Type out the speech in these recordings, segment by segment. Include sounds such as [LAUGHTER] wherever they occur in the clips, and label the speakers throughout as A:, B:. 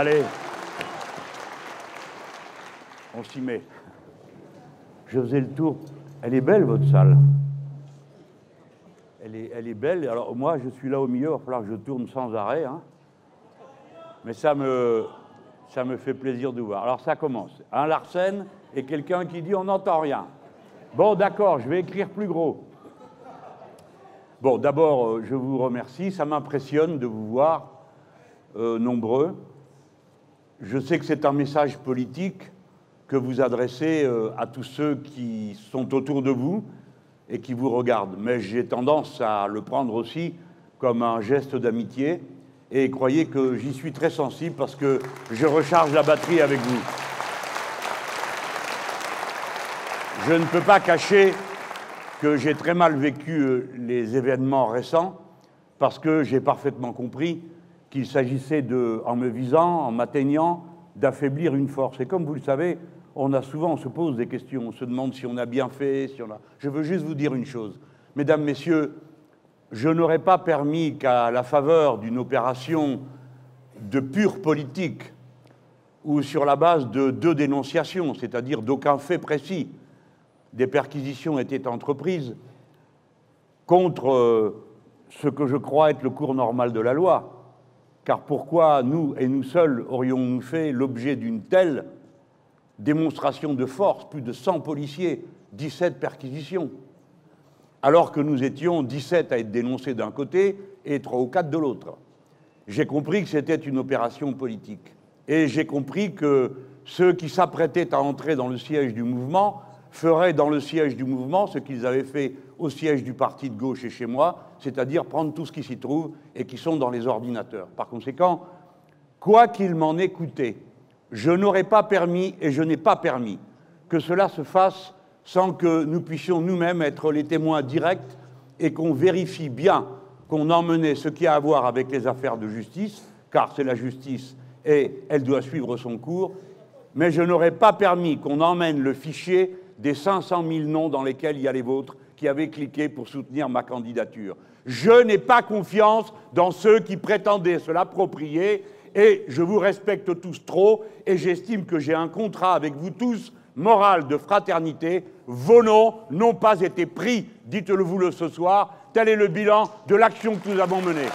A: Allez. On s'y met. Je faisais le tour. Elle est belle, votre salle. Elle est, elle est belle. Alors, moi, je suis là au milieu. Il va falloir que je tourne sans arrêt. hein. Mais ça me, fait plaisir de voir. Alors, ça commence. Un Larsen et quelqu'un qui dit on n'entend rien. Bon, d'accord, je vais écrire plus gros. Bon, d'abord, euh, je vous remercie. Ça m'impressionne de vous voir euh, nombreux. Je sais que c'est un message politique que vous adressez euh, à tous ceux qui sont autour de vous et qui vous regardent. Mais j'ai tendance à le prendre aussi comme un geste d'amitié. Et croyez que j'y suis très sensible parce que je recharge la batterie avec vous. Je ne peux pas cacher que j'ai très mal vécu euh, les événements récents parce que j'ai parfaitement compris qu'il s'agissait de, en me visant, en m'atteignant, d'affaiblir une force. Et comme vous le savez, on a souvent, on se pose des questions, on se demande si on a bien fait, si on a. Je veux juste vous dire une chose, mesdames, messieurs, je n'aurais pas permis qu'à la faveur d'une opération de pure politique ou sur la base de deux dénonciations, c'est-à-dire d'aucun fait précis, des perquisitions étaient entreprises contre euh, ce que je crois être le cours normal de la loi. Car pourquoi nous et nous seuls aurions-nous fait l'objet d'une telle démonstration de force, plus de 100 policiers, 17 perquisitions, alors que nous étions 17 à être dénoncés d'un côté et 3 ou 4 de l'autre. J'ai compris que c'était une opération politique. Et j'ai compris que ceux qui s'apprêtaient à entrer dans le siège du mouvement feraient dans le siège du mouvement ce qu'ils avaient fait au siège du parti de gauche et chez moi, c'est-à-dire prendre tout ce qui s'y trouve et qui sont dans les ordinateurs. Par conséquent, quoi qu'il m'en ait coûté, je n'aurais pas permis et je n'ai pas permis que cela se fasse sans que nous puissions nous-mêmes être les témoins directs et qu'on vérifie bien qu'on emmenait ce qui a à voir avec les affaires de justice, car c'est la justice et elle doit suivre son cours, mais je n'aurais pas permis qu'on emmène le fichier des 500 000 noms dans lesquels il y a les vôtres qui avaient cliqué pour soutenir ma candidature. Je n'ai pas confiance dans ceux qui prétendaient se l'approprier et je vous respecte tous trop et j'estime que j'ai un contrat avec vous tous moral de fraternité. Vos noms n'ont pas été pris, dites-le vous le ce soir. Tel est le bilan de l'action que nous avons menée.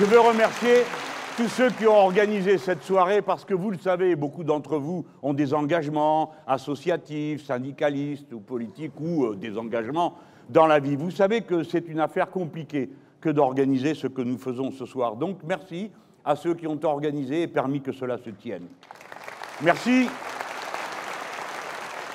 A: Je veux remercier tous ceux qui ont organisé cette soirée parce que vous le savez, beaucoup d'entre vous ont des engagements associatifs, syndicalistes ou politiques ou euh, des engagements dans la vie. Vous savez que c'est une affaire compliquée que d'organiser ce que nous faisons ce soir. Donc merci à ceux qui ont organisé et permis que cela se tienne. Merci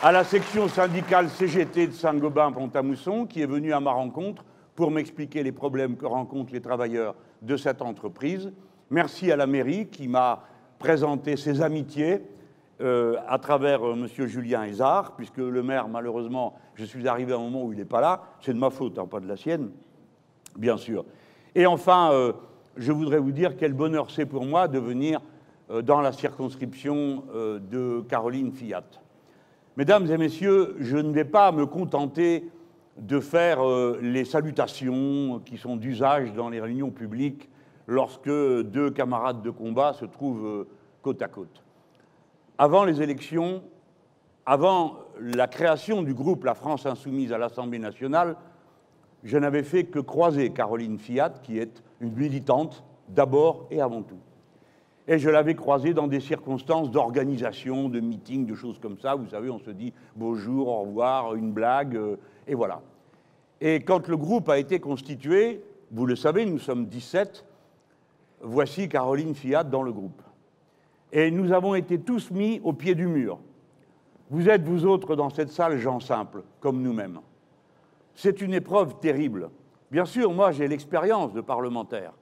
A: à la section syndicale CGT de Saint-Gobain-Pont-à-Mousson qui est venue à ma rencontre pour m'expliquer les problèmes que rencontrent les travailleurs de cette entreprise. Merci à la mairie qui m'a présenté ses amitiés euh, à travers euh, M. Julien Hézard, puisque le maire, malheureusement, je suis arrivé à un moment où il n'est pas là. C'est de ma faute, hein, pas de la sienne, bien sûr. Et enfin, euh, je voudrais vous dire quel bonheur c'est pour moi de venir dans la circonscription de Caroline Fiat. Mesdames et messieurs, je ne vais pas me contenter de faire les salutations qui sont d'usage dans les réunions publiques lorsque deux camarades de combat se trouvent euh, côte à côte. Avant les élections, avant la création du groupe La France Insoumise à l'Assemblée nationale, je n'avais fait que croiser Caroline Fiat, qui est une militante d'abord et avant tout. Et je l'avais croisée dans des circonstances d'organisation, de meetings, de choses comme ça. Vous savez, on se dit bonjour, au revoir, une blague, euh, et voilà. Et quand le groupe a été constitué, vous le savez, nous sommes 17, voici Caroline Fiat dans le groupe. Et nous avons été tous mis au pied du mur. Vous êtes, vous autres, dans cette salle, gens simples, comme nous-mêmes. C'est une épreuve terrible. Bien sûr, moi, j'ai l'expérience de parlementaire,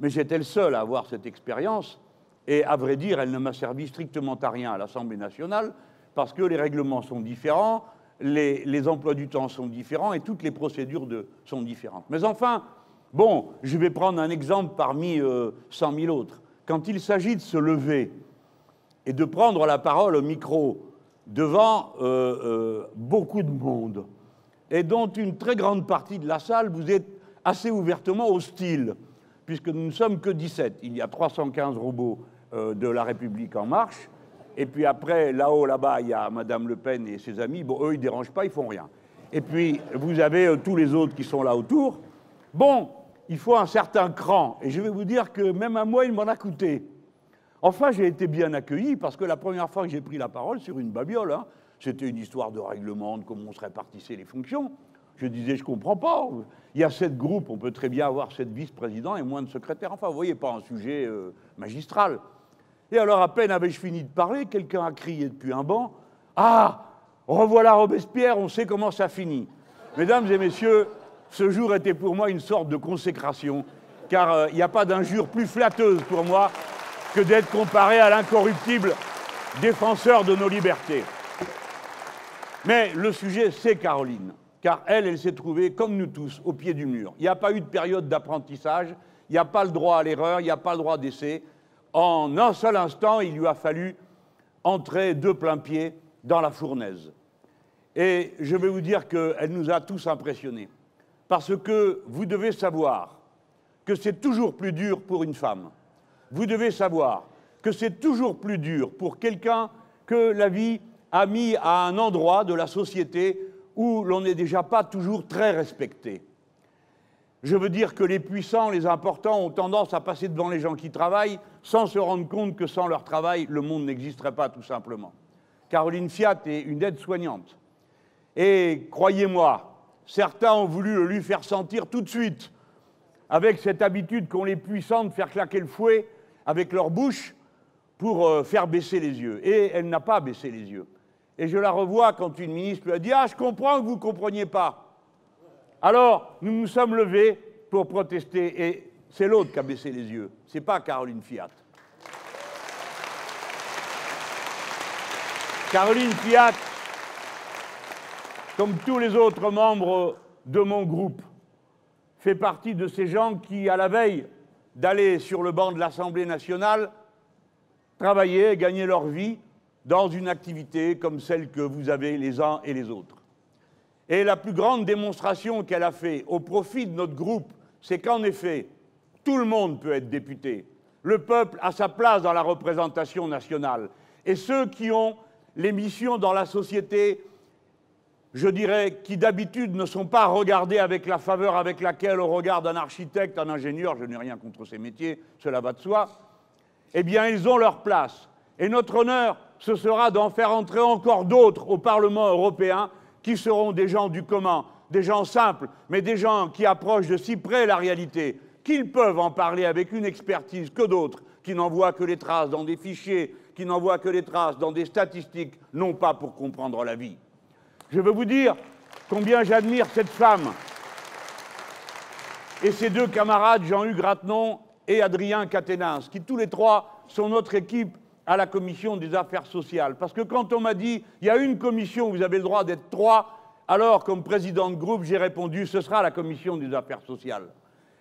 A: mais j'étais le seul à avoir cette expérience, et à vrai dire, elle ne m'a servi strictement à rien à l'Assemblée nationale, parce que les règlements sont différents, les, emplois du temps sont différents, et toutes les procédures sont différentes. Mais enfin, bon, je vais prendre un exemple parmi euh, 100 000 autres. Quand il s'agit de se lever et de prendre la parole au micro devant euh, euh, beaucoup de monde, et dont une très grande partie de la salle, vous êtes assez ouvertement hostile, puisque nous ne sommes que 17. Il y a 315 robots euh, de la République en marche, et puis après, là-haut, là-bas, il y a Madame Le Pen et ses amis. Bon, eux, ils ne dérangent pas, ils font rien. Et puis, vous avez euh, tous les autres qui sont là autour. Bon, il faut un certain cran. Et je vais vous dire que même à moi, il m'en a coûté. Enfin, j'ai été bien accueilli parce que la première fois que j'ai pris la parole sur une babiole, hein, c'était une histoire de règlement, de comment on se répartissait les fonctions. Je disais, je comprends pas. Il y a sept groupes, on peut très bien avoir sept vice-présidents et moins de secrétaires. Enfin, vous voyez, pas un sujet euh, magistral. Et alors, à peine avais-je fini de parler, quelqu'un a crié depuis un banc Ah Revoilà Robespierre, on sait comment ça finit. Mesdames et messieurs, ce jour était pour moi une sorte de consécration, car euh, il n'y a pas d'injure plus flatteuse pour moi que d'être comparé à l'incorruptible défenseur de nos libertés. Mais le sujet, c'est Caroline, car elle, elle s'est trouvée, comme nous tous, au pied du mur. Il n'y a pas eu de période d'apprentissage, il n'y a pas le droit à l'erreur, il n'y a pas le droit d'essai. En un seul instant, il lui a fallu entrer de plein pied dans la fournaise. Et je vais vous dire qu'elle nous a tous impressionnés. Parce que vous devez savoir que c'est toujours plus dur pour une femme. Vous devez savoir que c'est toujours plus dur pour quelqu'un que la vie a mis à un endroit de la société où l'on n'est déjà pas toujours très respecté. Je veux dire que les puissants, les importants ont tendance à passer devant les gens qui travaillent sans se rendre compte que sans leur travail, le monde n'existerait pas tout simplement. Caroline Fiat est une aide-soignante. Et croyez-moi, certains ont voulu le lui faire sentir tout de suite, avec cette habitude qu'ont les puissants de faire claquer le fouet avec leur bouche pour euh, faire baisser les yeux. Et elle n'a pas baissé les yeux. Et je la revois quand une ministre lui a dit Ah, je comprends que vous ne compreniez pas. Alors, nous nous sommes levés pour protester. Et c'est l'autre qui a baissé les yeux. Ce n'est pas Caroline Fiat. Caroline Fiat, comme tous les autres membres de mon groupe, fait partie de ces gens qui, à la veille d'aller sur le banc de l'Assemblée nationale, travaillaient et gagnaient leur vie dans une activité comme celle que vous avez les uns et les autres. Et la plus grande démonstration qu'elle a fait au profit de notre groupe, c'est qu'en effet, tout le monde peut être député. Le peuple a sa place dans la représentation nationale. Et ceux qui ont les missions dans la société, je dirais, qui d'habitude ne sont pas regardées avec la faveur avec laquelle on regarde un architecte, un ingénieur, je n'ai rien contre ces métiers, cela va de soi, eh bien, ils ont leur place. Et notre honneur, ce sera d'en faire entrer encore d'autres au Parlement européen qui seront des gens du commun, des gens simples, mais des gens qui approchent de si près la réalité qu'ils peuvent en parler avec une expertise que d'autres qui n'en voient que les traces dans des fichiers qui n'envoie que les traces dans des statistiques, non pas pour comprendre la vie. Je veux vous dire combien j'admire cette femme et ses deux camarades, Jean-Hugues Ratenon et Adrien Caténins, qui tous les trois sont notre équipe à la commission des affaires sociales. Parce que quand on m'a dit, il y a une commission, vous avez le droit d'être trois, alors comme président de groupe, j'ai répondu, ce sera la commission des affaires sociales.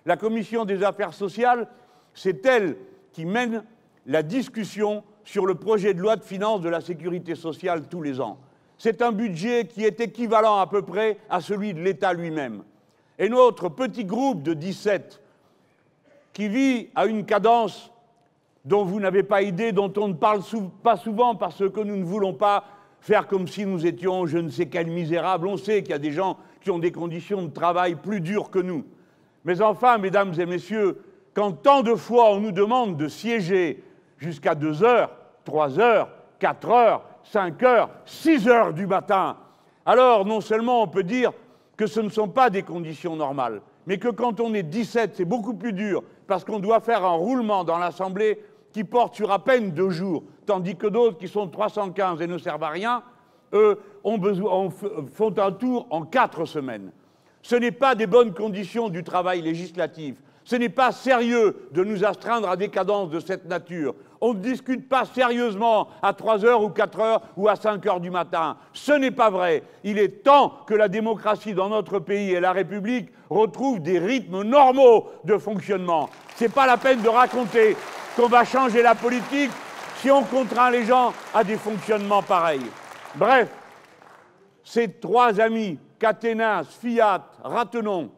A: La commission des affaires sociales, c'est elle qui mène la discussion sur le projet de loi de finances de la sécurité sociale tous les ans. C'est un budget qui est équivalent à peu près à celui de l'État lui-même. Et notre petit groupe de 17, qui vit à une cadence dont vous n'avez pas idée, dont on ne parle pas souvent parce que nous ne voulons pas faire comme si nous étions je ne sais quel misérable. On sait qu'il y a des gens qui ont des conditions de travail plus dures que nous. Mais enfin, mesdames et messieurs, quand tant de fois on nous demande de siéger jusqu'à 2 heures, 3 heures, 4 heures, 5 heures, 6 heures du matin. Alors, non seulement on peut dire que ce ne sont pas des conditions normales, mais que quand on est 17, c'est beaucoup plus dur, parce qu'on doit faire un roulement dans l'Assemblée qui porte sur à peine deux jours, tandis que d'autres qui sont 315 et ne servent à rien, eux, font un tour en quatre semaines. Ce n'est pas des bonnes conditions du travail législatif. Ce n'est pas sérieux de nous astreindre à des cadences de cette nature. On ne discute pas sérieusement à 3 heures ou 4 heures ou à 5 heures du matin. Ce n'est pas vrai. Il est temps que la démocratie dans notre pays et la République retrouvent des rythmes normaux de fonctionnement. Ce n'est pas la peine de raconter qu'on va changer la politique si on contraint les gens à des fonctionnements pareils. Bref, ces trois amis, Caténas, Fiat, Ratenon,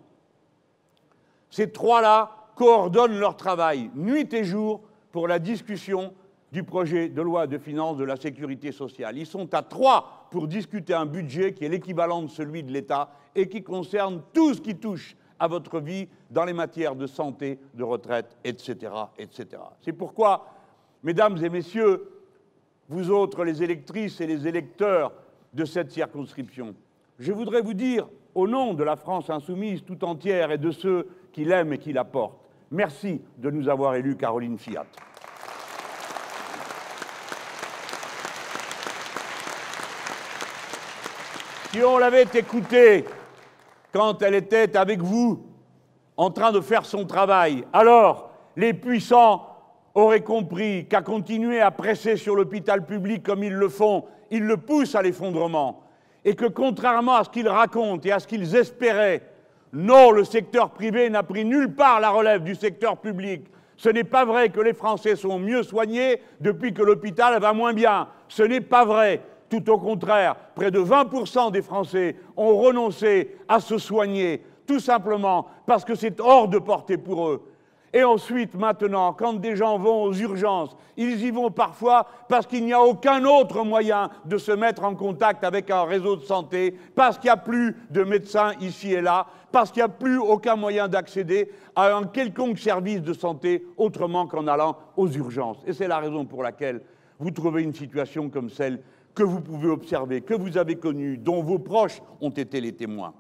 A: Ces trois-là coordonnent leur travail nuit et jour pour la discussion du projet de loi de finances de la sécurité sociale. Ils sont à trois pour discuter un budget qui est l'équivalent de celui de l'État et qui concerne tout ce qui touche à votre vie dans les matières de santé, de retraite, etc. etc. C'est pourquoi, mesdames et messieurs, vous autres, les électrices et les électeurs de cette circonscription, je voudrais vous dire, au nom de la France insoumise tout entière et de ceux qui l'aiment et qui la portent, merci de nous avoir élus Caroline Fiat. Si on l'avait écoutée quand elle était avec vous, en train de faire son travail, alors les puissants auraient compris qu'à continuer à presser sur l'hôpital public comme ils le font, ils le poussent à l'effondrement, et que contrairement à ce qu'ils racontent et à ce qu'ils espéraient, non, le secteur privé n'a pris nulle part la relève du secteur public. Ce n'est pas vrai que les Français sont mieux soignés depuis que l'hôpital va moins bien. Ce n'est pas vrai. Tout au contraire, près de 20% des Français ont renoncé à se soigner, tout simplement parce que c'est hors de portée pour eux. Et ensuite, maintenant, quand des gens vont aux urgences, ils y vont parfois parce qu'il n'y a aucun autre moyen de se mettre en contact avec un réseau de santé, parce qu'il n'y a plus de médecins ici et là, parce qu'il n'y a plus aucun moyen d'accéder à un quelconque service de santé autrement qu'en allant aux urgences. Et c'est la raison pour laquelle vous trouvez une situation comme celle que vous pouvez observer, que vous avez connue, dont vos proches ont été les témoins.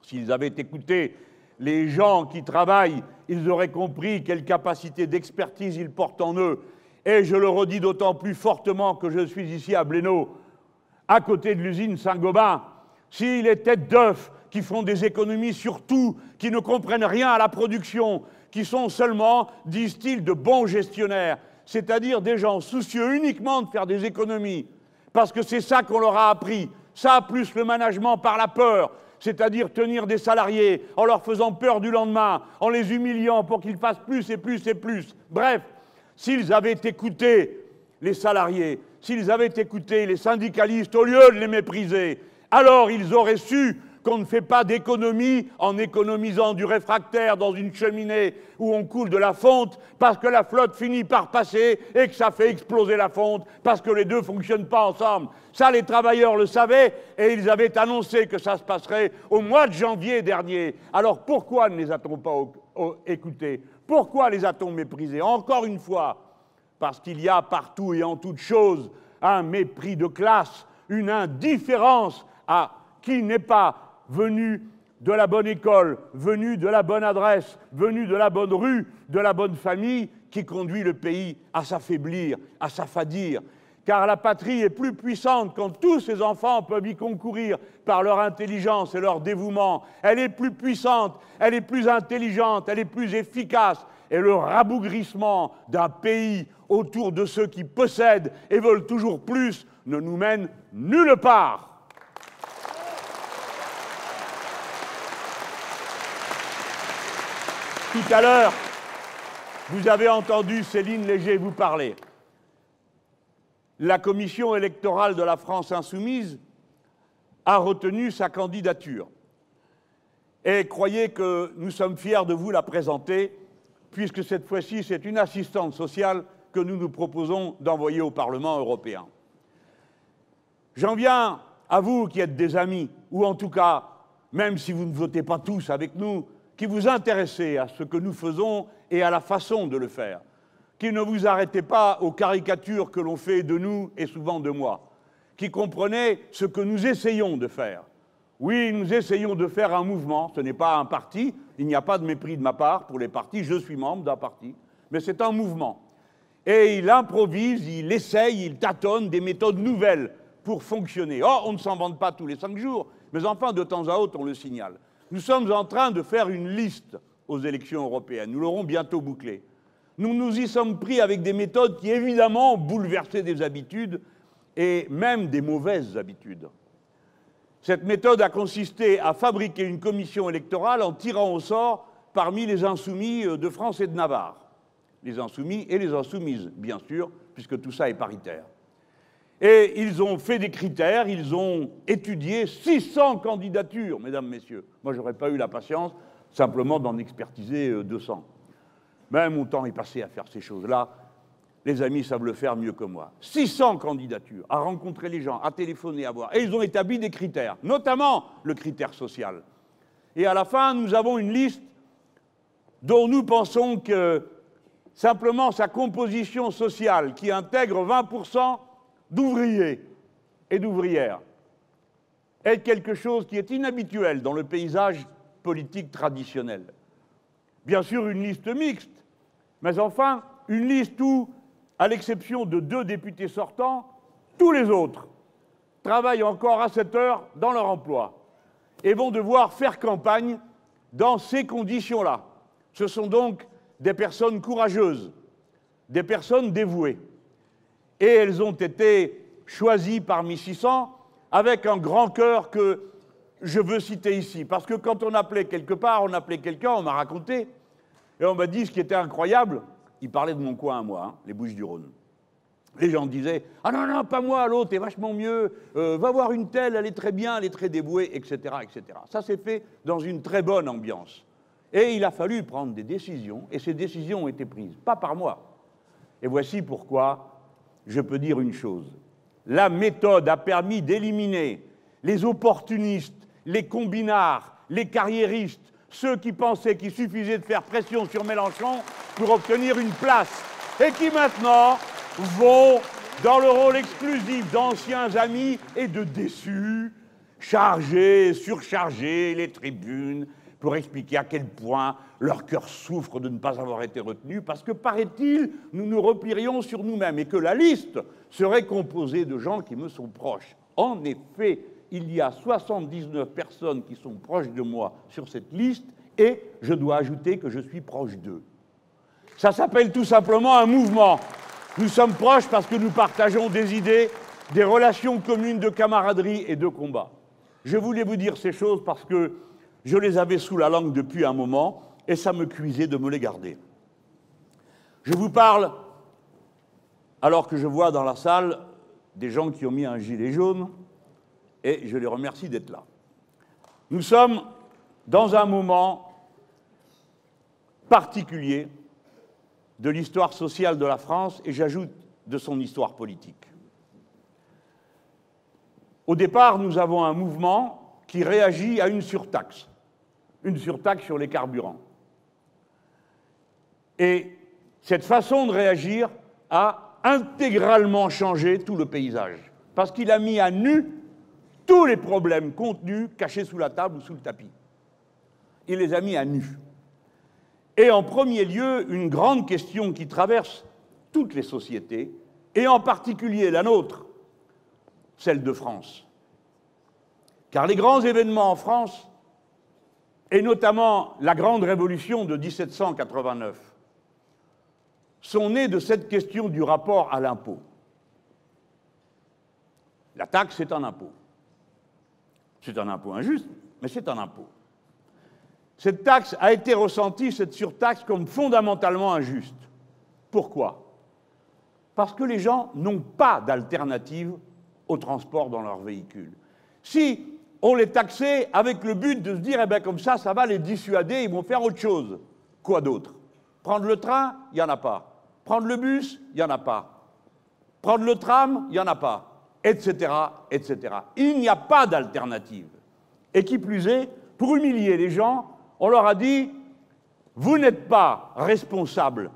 A: S'ils avaient écouté les gens qui travaillent, ils auraient compris quelle capacité d'expertise ils portent en eux. Et je le redis d'autant plus fortement que je suis ici à Blénaud, à côté de l'usine Saint-Gobain. Si les têtes d'œufs qui font des économies sur tout, qui ne comprennent rien à la production, qui sont seulement, disent-ils, de bons gestionnaires, c'est-à-dire des gens soucieux uniquement de faire des économies, parce que c'est ça qu'on leur a appris, ça plus le management par la peur, c'est-à-dire tenir des salariés en leur faisant peur du lendemain, en les humiliant pour qu'ils fassent plus et plus et plus. Bref, s'ils avaient écouté les salariés, s'ils avaient écouté les syndicalistes au lieu de les mépriser, alors ils auraient su qu'on ne fait pas d'économie en économisant du réfractaire dans une cheminée où on coule de la fonte parce que la flotte finit par passer et que ça fait exploser la fonte parce que les deux ne fonctionnent pas ensemble. Ça, les travailleurs le savaient et ils avaient annoncé que ça se passerait au mois de janvier dernier. Alors pourquoi ne les a-t-on pas écoutés? Pourquoi les a-t-on méprisés? Encore une fois, parce qu'il y a partout et en toute chose un mépris de classe, une indifférence à qui n'est pas venu de la bonne école, venu de la bonne adresse, venu de la bonne rue, de la bonne famille, qui conduit le pays à s'affaiblir, à s'affadir. Car la patrie est plus puissante quand tous ses enfants peuvent y concourir par leur intelligence et leur dévouement. Elle est plus puissante, elle est plus intelligente, elle est plus efficace. Et le rabougrissement d'un pays autour de ceux qui possèdent et veulent toujours plus ne nous mène nulle part. Tout à l'heure, vous avez entendu Céline Léger vous parler. La commission électorale de la France insoumise a retenu sa candidature. Et croyez que nous sommes fiers de vous la présenter, puisque cette fois-ci, c'est une assistante sociale que nous nous proposons d'envoyer au Parlement européen. J'en viens à vous qui êtes des amis, ou en tout cas, même si vous ne votez pas tous avec nous, qui vous intéressez à ce que nous faisons et à la façon de le faire, qui ne vous arrêtez pas aux caricatures que l'on fait de nous et souvent de moi, qui comprenez ce que nous essayons de faire. Oui, nous essayons de faire un mouvement, ce n'est pas un parti, il n'y a pas de mépris de ma part pour les partis, je suis membre d'un parti, mais c'est un mouvement. Et il improvise, il essaye, il tâtonne des méthodes nouvelles pour fonctionner. Oh, on ne s'en vante pas tous les cinq jours, mais enfin, de temps à autre, on le signale. Nous sommes en train de faire une liste aux élections européennes. Nous l'aurons bientôt bouclée. Nous nous y sommes pris avec des méthodes qui, évidemment, ont bouleversé des habitudes et même des mauvaises habitudes. Cette méthode a consisté à fabriquer une commission électorale en tirant au sort parmi les insoumis de France et de Navarre. Les insoumis et les insoumises, bien sûr, puisque tout ça est paritaire. Et ils ont fait des critères, ils ont étudié 600 candidatures, mesdames, messieurs. Moi, je n'aurais pas eu la patience simplement d'en expertiser 200. Même mon temps est passé à faire ces choses-là. Les amis savent le faire mieux que moi. 600 candidatures, à rencontrer les gens, à téléphoner, à voir. Et ils ont établi des critères, notamment le critère social. Et à la fin, nous avons une liste dont nous pensons que simplement sa composition sociale, qui intègre 20% d'ouvriers et d'ouvrières, est quelque chose qui est inhabituel dans le paysage politique traditionnel. Bien sûr, une liste mixte, mais enfin, une liste où, à l'exception de deux députés sortants, tous les autres travaillent encore à cette heure dans leur emploi et vont devoir faire campagne dans ces conditions-là. Ce sont donc des personnes courageuses, des personnes dévouées. Et elles ont été choisies parmi 600 avec un grand cœur que je veux citer ici. Parce que quand on appelait quelque part, on appelait quelqu'un, on m'a raconté, et on m'a dit ce qui était incroyable, il parlait de mon coin à moi, hein, les Bouches du Rhône. Les gens disaient Ah non, non, pas moi, l'autre est vachement mieux, euh, va voir une telle, elle est très bien, elle est très dévouée, etc. etc. Ça s'est fait dans une très bonne ambiance. Et il a fallu prendre des décisions, et ces décisions ont été prises, pas par moi. Et voici pourquoi je peux dire une chose. La méthode a permis d'éliminer les opportunistes, les combinards, les carriéristes, ceux qui pensaient qu'il suffisait de faire pression sur Mélenchon pour obtenir une place, et qui maintenant vont dans le rôle exclusif d'anciens amis et de déçus, charger, surcharger les tribunes pour expliquer à quel point leur cœur souffre de ne pas avoir été retenu, parce que, paraît-il, nous nous replierions sur nous-mêmes et que la liste serait composée de gens qui me sont proches. En effet, il y a 79 personnes qui sont proches de moi sur cette liste, et je dois ajouter que je suis proche d'eux. Ça s'appelle tout simplement un mouvement. Nous sommes proches parce que nous partageons des idées, des relations communes de camaraderie et de combat. Je voulais vous dire ces choses parce que je les avais sous la langue depuis un moment et ça me cuisait de me les garder. Je vous parle alors que je vois dans la salle des gens qui ont mis un gilet jaune et je les remercie d'être là. Nous sommes dans un moment particulier de l'histoire sociale de la France et j'ajoute de son histoire politique. Au départ, nous avons un mouvement qui réagit à une surtaxe une surtaxe sur les carburants. Et cette façon de réagir a intégralement changé tout le paysage, parce qu'il a mis à nu tous les problèmes contenus cachés sous la table ou sous le tapis. Il les a mis à nu. Et en premier lieu, une grande question qui traverse toutes les sociétés, et en particulier la nôtre, celle de France. Car les grands événements en France et notamment la grande révolution de 1789, sont nés de cette question du rapport à l'impôt. La taxe, est un impôt. C'est un impôt injuste, mais c'est un impôt. Cette taxe a été ressentie, cette surtaxe, comme fondamentalement injuste. Pourquoi? Parce que les gens n'ont pas d'alternative au transport dans leur véhicule. Si on les taxait avec le but de se dire, eh bien comme ça, ça va les dissuader, ils vont faire autre chose. Quoi d'autre? Prendre le train, il n'y en a pas. Prendre le bus, il n'y en a pas. Prendre le tram, il n'y en a pas. Etc., etc. Il n'y a pas d'alternative. Et qui plus est, pour humilier les gens, on leur a dit, vous n'êtes pas responsable.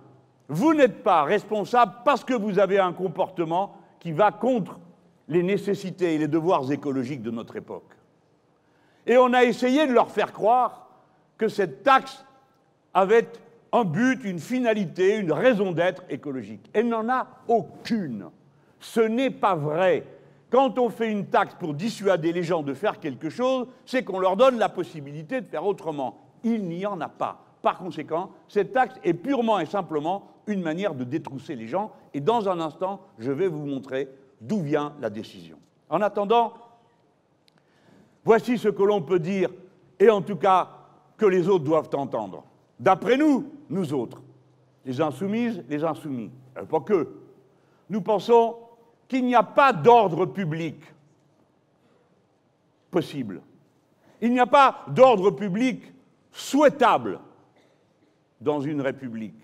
A: Vous n'êtes pas responsable parce que vous avez un comportement qui va contre les nécessités et les devoirs écologiques de notre époque. Et on a essayé de leur faire croire que cette taxe avait un but, une finalité, une raison d'être écologique. Elle n'en a aucune. Ce n'est pas vrai. Quand on fait une taxe pour dissuader les gens de faire quelque chose, c'est qu'on leur donne la possibilité de faire autrement. Il n'y en a pas. Par conséquent, cette taxe est purement et simplement une manière de détrousser les gens. Et dans un instant, je vais vous montrer d'où vient la décision. En attendant, Voici ce que l'on peut dire, et en tout cas que les autres doivent entendre. D'après nous, nous autres, les insoumises, les insoumis, euh, pas que, nous pensons qu'il n'y a pas d'ordre public possible. Il n'y a pas d'ordre public souhaitable dans une république.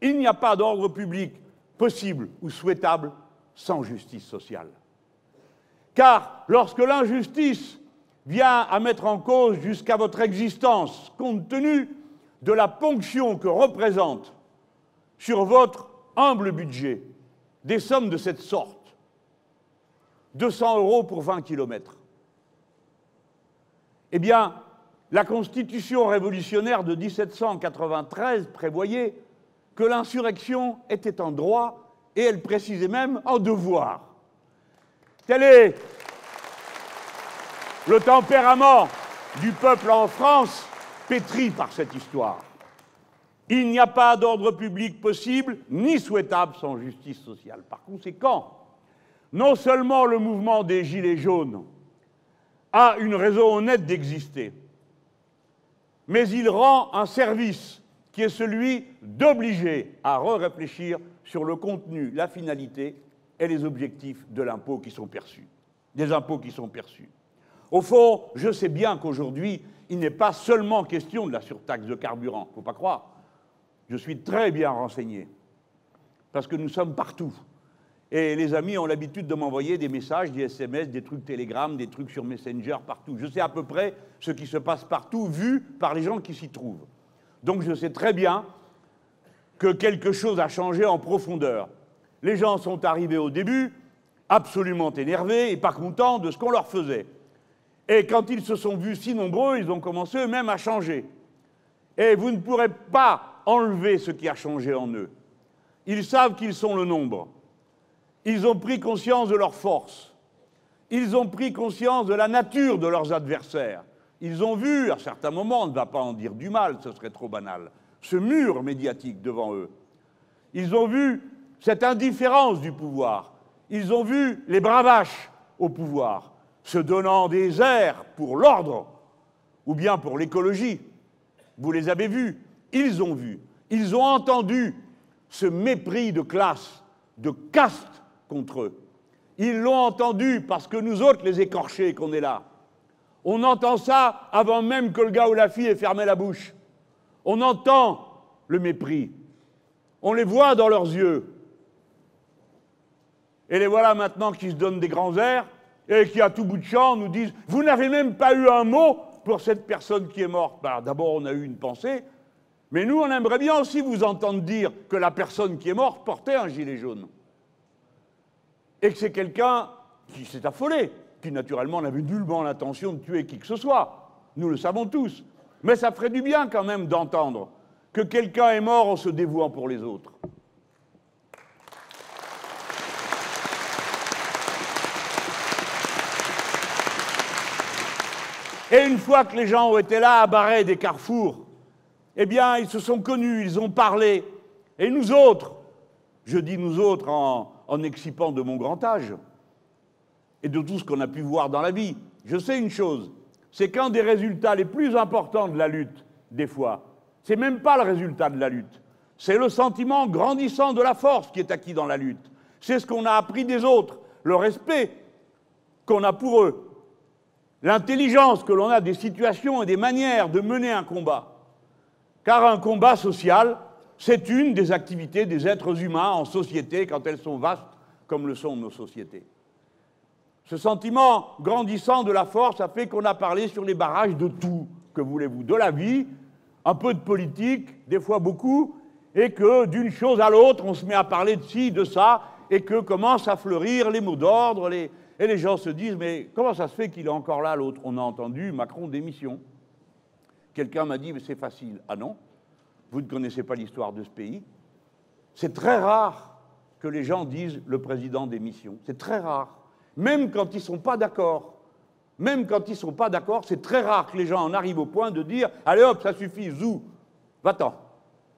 A: Il n'y a pas d'ordre public possible ou souhaitable sans justice sociale. Car lorsque l'injustice vient à mettre en cause jusqu'à votre existence, compte tenu de la ponction que représente sur votre humble budget des sommes de cette sorte, 200 euros pour 20 kilomètres, eh bien, la Constitution révolutionnaire de 1793 prévoyait que l'insurrection était en droit et elle précisait même en devoir. Tel est le tempérament du peuple en France, pétri par cette histoire. Il n'y a pas d'ordre public possible ni souhaitable sans justice sociale. Par conséquent, non seulement le mouvement des Gilets jaunes a une raison honnête d'exister, mais il rend un service qui est celui d'obliger à réfléchir sur le contenu, la finalité et les objectifs de l'impôt qui sont perçus, des impôts qui sont perçus. Au fond, je sais bien qu'aujourd'hui, il n'est pas seulement question de la surtaxe de carburant, il ne faut pas croire. Je suis très bien renseigné, parce que nous sommes partout. Et les amis ont l'habitude de m'envoyer des messages, des SMS, des trucs Telegram, des trucs sur Messenger, partout. Je sais à peu près ce qui se passe partout, vu par les gens qui s'y trouvent. Donc je sais très bien que quelque chose a changé en profondeur. Les gens sont arrivés au début absolument énervés et pas contents de ce qu'on leur faisait. Et quand ils se sont vus si nombreux, ils ont commencé eux-mêmes à changer. Et vous ne pourrez pas enlever ce qui a changé en eux. Ils savent qu'ils sont le nombre. Ils ont pris conscience de leur force. Ils ont pris conscience de la nature de leurs adversaires. Ils ont vu, à certains moments, on ne va pas en dire du mal, ce serait trop banal, ce mur médiatique devant eux. Ils ont vu cette indifférence du pouvoir. Ils ont vu les bravaches au pouvoir, se donnant des airs pour l'ordre ou bien pour l'écologie. Vous les avez vus, ils ont vu, ils ont entendu ce mépris de classe, de caste contre eux. Ils l'ont entendu parce que nous autres, les écorchés qu'on est là, on entend ça avant même que le gars ou la fille ait fermé la bouche. On entend le mépris. On les voit dans leurs yeux. Et les voilà maintenant qui se donnent des grands airs et qui, à tout bout de champ, nous disent Vous n'avez même pas eu un mot pour cette personne qui est morte. Bah, D'abord, on a eu une pensée, mais nous, on aimerait bien aussi vous entendre dire que la personne qui est morte portait un gilet jaune et que c'est quelqu'un qui s'est affolé, qui naturellement n'avait nullement l'intention de tuer qui que ce soit. Nous le savons tous. Mais ça ferait du bien quand même d'entendre que quelqu'un est mort en se dévouant pour les autres. Et une fois que les gens ont été là à barrer des carrefours, eh bien, ils se sont connus, ils ont parlé. Et nous autres, je dis nous autres en, en excipant de mon grand âge et de tout ce qu'on a pu voir dans la vie. Je sais une chose, c'est qu'un des résultats les plus importants de la lutte, des fois, c'est même pas le résultat de la lutte, c'est le sentiment grandissant de la force qui est acquis dans la lutte. C'est ce qu'on a appris des autres, le respect qu'on a pour eux, l'intelligence que l'on a des situations et des manières de mener un combat. Car un combat social, c'est une des activités des êtres humains en société quand elles sont vastes comme le sont nos sociétés. Ce sentiment grandissant de la force a fait qu'on a parlé sur les barrages de tout, que voulez-vous, de la vie, un peu de politique, des fois beaucoup, et que d'une chose à l'autre, on se met à parler de ci, de ça, et que commencent à fleurir les mots d'ordre, et les gens se disent, mais comment ça se fait qu'il est encore là, l'autre? On a entendu Macron démission. Quelqu'un m'a dit, mais c'est facile. Ah non vous ne connaissez pas l'histoire de ce pays. C'est très rare que les gens disent le président démission. C'est très rare. Même quand ils ne sont pas d'accord. Même quand ils ne sont pas d'accord, c'est très rare que les gens en arrivent au point de dire Allez hop, ça suffit, zou, va-t'en.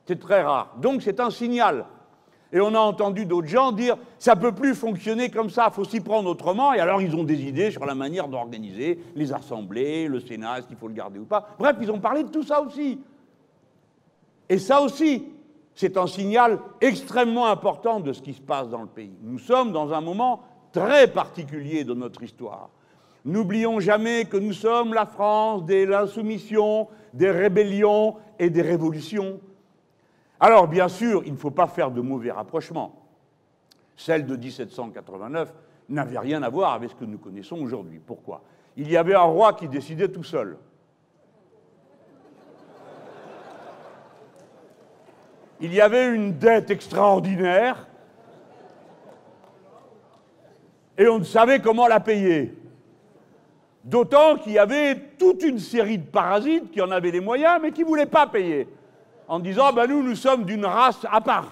A: C'est très rare. Donc c'est un signal. Et on a entendu d'autres gens dire ça ne peut plus fonctionner comme ça, il faut s'y prendre autrement. Et alors ils ont des idées sur la manière d'organiser les assemblées, le Sénat, est-ce qu'il faut le garder ou pas. Bref, ils ont parlé de tout ça aussi. Et ça aussi, c'est un signal extrêmement important de ce qui se passe dans le pays. Nous sommes dans un moment très particulier de notre histoire. N'oublions jamais que nous sommes la France de l'insoumission, des rébellions et des révolutions. Alors, bien sûr, il ne faut pas faire de mauvais rapprochements. Celle de 1789 n'avait rien à voir avec ce que nous connaissons aujourd'hui. Pourquoi? Il y avait un roi qui décidait tout seul. Il y avait une dette extraordinaire et on ne savait comment la payer. D'autant qu'il y avait toute une série de parasites qui en avaient les moyens, mais qui ne voulaient pas payer, en disant ben nous, nous sommes d'une race à part,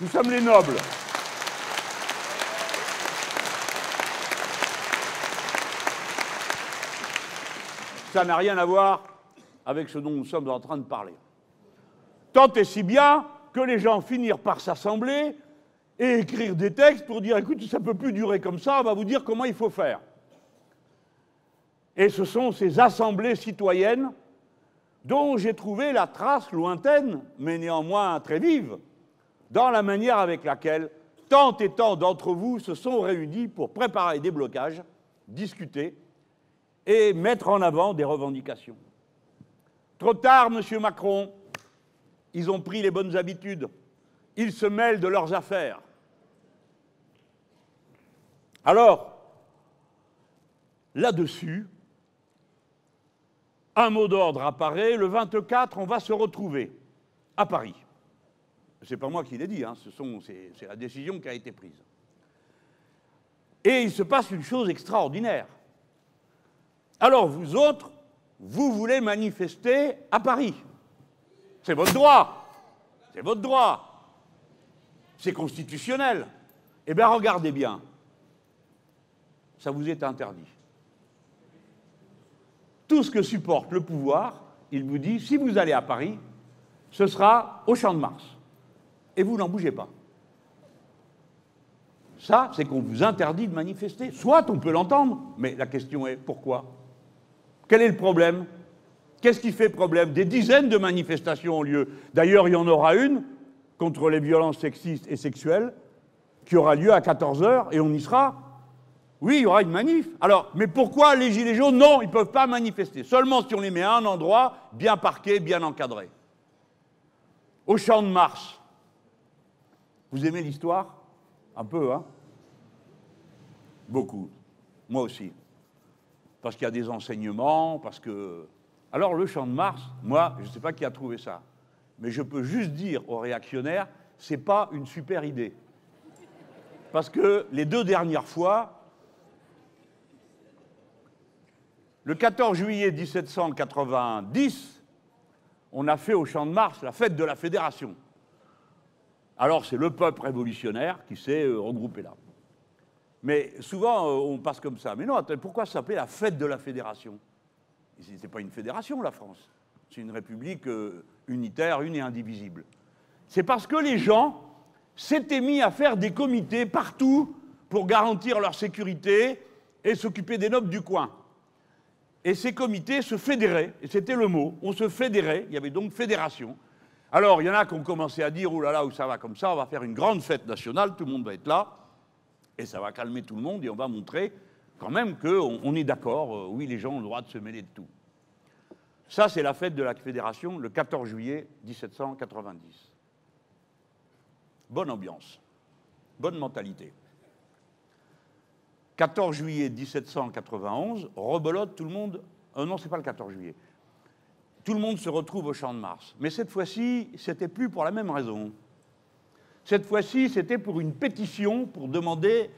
A: nous sommes les nobles. Ça n'a rien à voir avec ce dont nous sommes en train de parler. Tant et si bien que les gens finirent par s'assembler et écrire des textes pour dire écoute, ça ne peut plus durer comme ça, on va vous dire comment il faut faire. Et ce sont ces assemblées citoyennes dont j'ai trouvé la trace lointaine, mais néanmoins très vive, dans la manière avec laquelle tant et tant d'entre vous se sont réunis pour préparer des blocages, discuter et mettre en avant des revendications. Trop tard, Monsieur Macron, ils ont pris les bonnes habitudes. Ils se mêlent de leurs affaires. Alors, là-dessus, un mot d'ordre apparaît. Le 24, on va se retrouver à Paris. Ce n'est pas moi qui l'ai dit, hein, c'est la décision qui a été prise. Et il se passe une chose extraordinaire. Alors vous autres, vous voulez manifester à Paris. C'est votre droit. C'est votre droit. C'est constitutionnel. Eh bien, regardez bien. Ça vous est interdit tout ce que supporte le pouvoir, il vous dit, si vous allez à Paris, ce sera au Champ de Mars. Et vous n'en bougez pas. Ça, c'est qu'on vous interdit de manifester. Soit on peut l'entendre, mais la question est pourquoi? Quel est le problème? Qu'est-ce qui fait problème? Des dizaines de manifestations ont lieu. D'ailleurs, il y en aura une contre les violences sexistes et sexuelles qui aura lieu à 14h et on y sera. Oui, il y aura une manif. Alors, mais pourquoi les Gilets jaunes? Non, ils ne peuvent pas manifester. Seulement si on les met à un endroit bien parqué, bien encadré. Au champ de Mars. Vous aimez l'histoire? Un peu, hein? Beaucoup. Moi aussi. Parce qu'il y a des enseignements, parce que. Alors, le champ de Mars, moi, je ne sais pas qui a trouvé ça. Mais je peux juste dire aux réactionnaires, c'est pas une super idée. Parce que les deux dernières fois, Le 14 juillet 1790, on a fait au Champ de Mars la fête de la Fédération. Alors c'est le peuple révolutionnaire qui s'est euh, regroupé là. Mais souvent, euh, on passe comme ça. Mais non, pourquoi ça s'appelait la fête de la Fédération? Ce n'est pas une fédération, la France. C'est une république euh, unitaire, une et indivisible. C'est parce que les gens s'étaient mis à faire des comités partout pour garantir leur sécurité et s'occuper des nobles du coin. Et ces comités se fédéraient, et c'était le mot, on se fédérait, il y avait donc fédération. Alors, il y en a qui ont commencé à dire, oh là là, où ça va comme ça, on va faire une grande fête nationale, tout le monde va être là, et ça va calmer tout le monde, et on va montrer quand même qu'on on est d'accord, euh, oui, les gens ont le droit de se mêler de tout. Ça, c'est la fête de la Fédération, le 14 juillet 1790. Bonne ambiance, bonne mentalité. 14 juillet 1791, rebelote, tout le monde. Euh, non, c'est pas le 14 juillet. Tout le monde se retrouve au Champ de Mars. Mais cette fois-ci, c'était plus pour la même raison. Cette fois-ci, c'était pour une pétition pour demander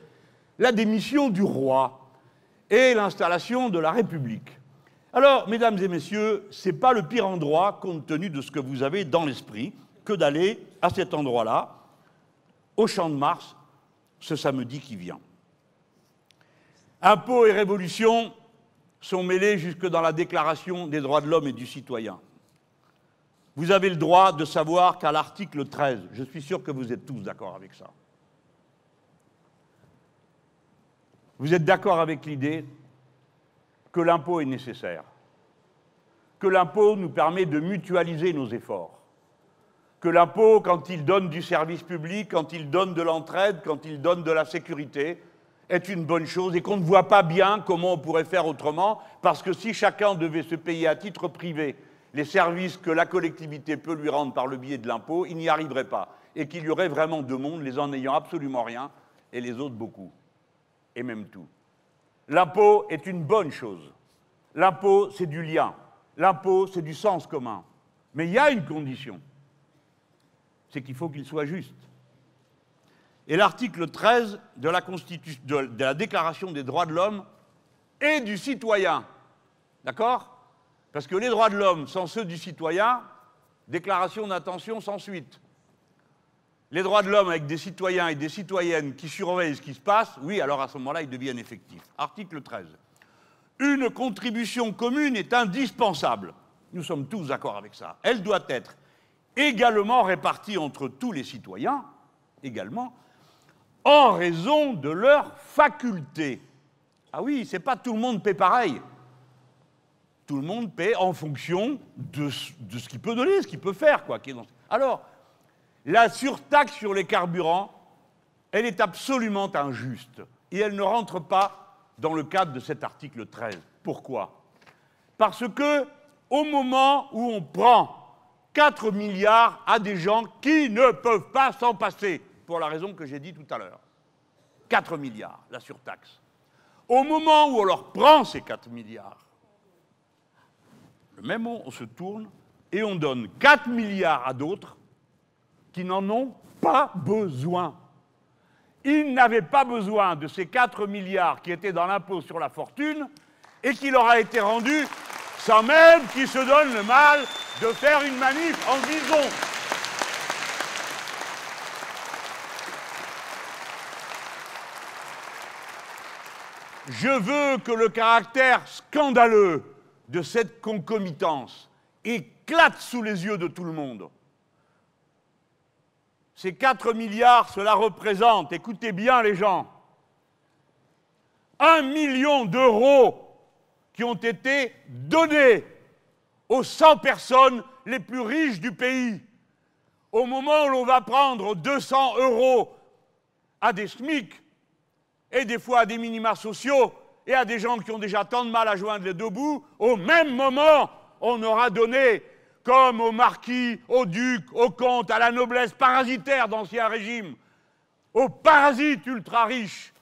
A: la démission du roi et l'installation de la République. Alors, mesdames et messieurs, ce n'est pas le pire endroit, compte tenu de ce que vous avez dans l'esprit, que d'aller à cet endroit-là, au Champ de Mars, ce samedi qui vient. Impôts et révolution sont mêlés jusque dans la Déclaration des droits de l'homme et du citoyen. Vous avez le droit de savoir qu'à l'article 13, je suis sûr que vous êtes tous d'accord avec ça, vous êtes d'accord avec l'idée que l'impôt est nécessaire, que l'impôt nous permet de mutualiser nos efforts, que l'impôt, quand il donne du service public, quand il donne de l'entraide, quand il donne de la sécurité, est une bonne chose et qu'on ne voit pas bien comment on pourrait faire autrement, parce que si chacun devait se payer à titre privé les services que la collectivité peut lui rendre par le biais de l'impôt, il n'y arriverait pas. Et qu'il y aurait vraiment deux mondes, les uns n'ayant absolument rien et les autres beaucoup. Et même tout. L'impôt est une bonne chose. L'impôt, c'est du lien. L'impôt, c'est du sens commun. Mais il y a une condition. C'est qu'il faut qu'il soit juste. Et l'article 13 de la, Déclaration des droits de l'homme et du citoyen. D'accord? Parce que les droits de l'homme sont ceux du citoyen, déclaration d'intention sans suite. Les droits de l'homme avec des citoyens et des citoyennes qui surveillent ce qui se passe, oui, alors à ce moment-là, ils deviennent effectifs. Article 13. Une contribution commune est indispensable. Nous sommes tous d'accord avec ça. Elle doit être également répartie entre tous les citoyens, également, en raison de leurs facultés. Ah oui, c'est pas tout le monde paie pareil tout le monde paie en fonction de, ce qu'il peut donner, ce qu'il peut faire. Quoi, Alors, la surtaxe sur les carburants, elle est absolument injuste. Et elle ne rentre pas dans le cadre de cet article 13. Pourquoi? Parce que, au moment où on prend 4 milliards à des gens qui ne peuvent pas s'en passer, pour la raison que j'ai dit tout à l'heure, 4 milliards, la surtaxe. Au moment où on leur prend ces 4 milliards, le même mot, on se tourne et on donne 4 milliards à d'autres qui n'en ont pas besoin. Ils n'avaient pas besoin de ces 4 milliards qui étaient dans l'impôt sur la fortune et qui leur a été rendu sans même qu'ils se donnent le mal de faire une manif en bison. Je veux que le caractère scandaleux de cette concomitance éclate sous les yeux de tout le monde. Ces 4 milliards, cela représente, écoutez bien les gens, un million d'euros qui ont été donnés aux 100 personnes les plus riches du pays. Au moment où l'on va prendre 200 euros à des SMIC et des fois à des minima sociaux, et à des gens qui ont déjà tant de mal à joindre les deux bouts, au même moment, on aura donné, comme aux marquis, aux ducs, aux comtes, à la noblesse parasitaire d'Ancien Régime, aux parasites ultra riches,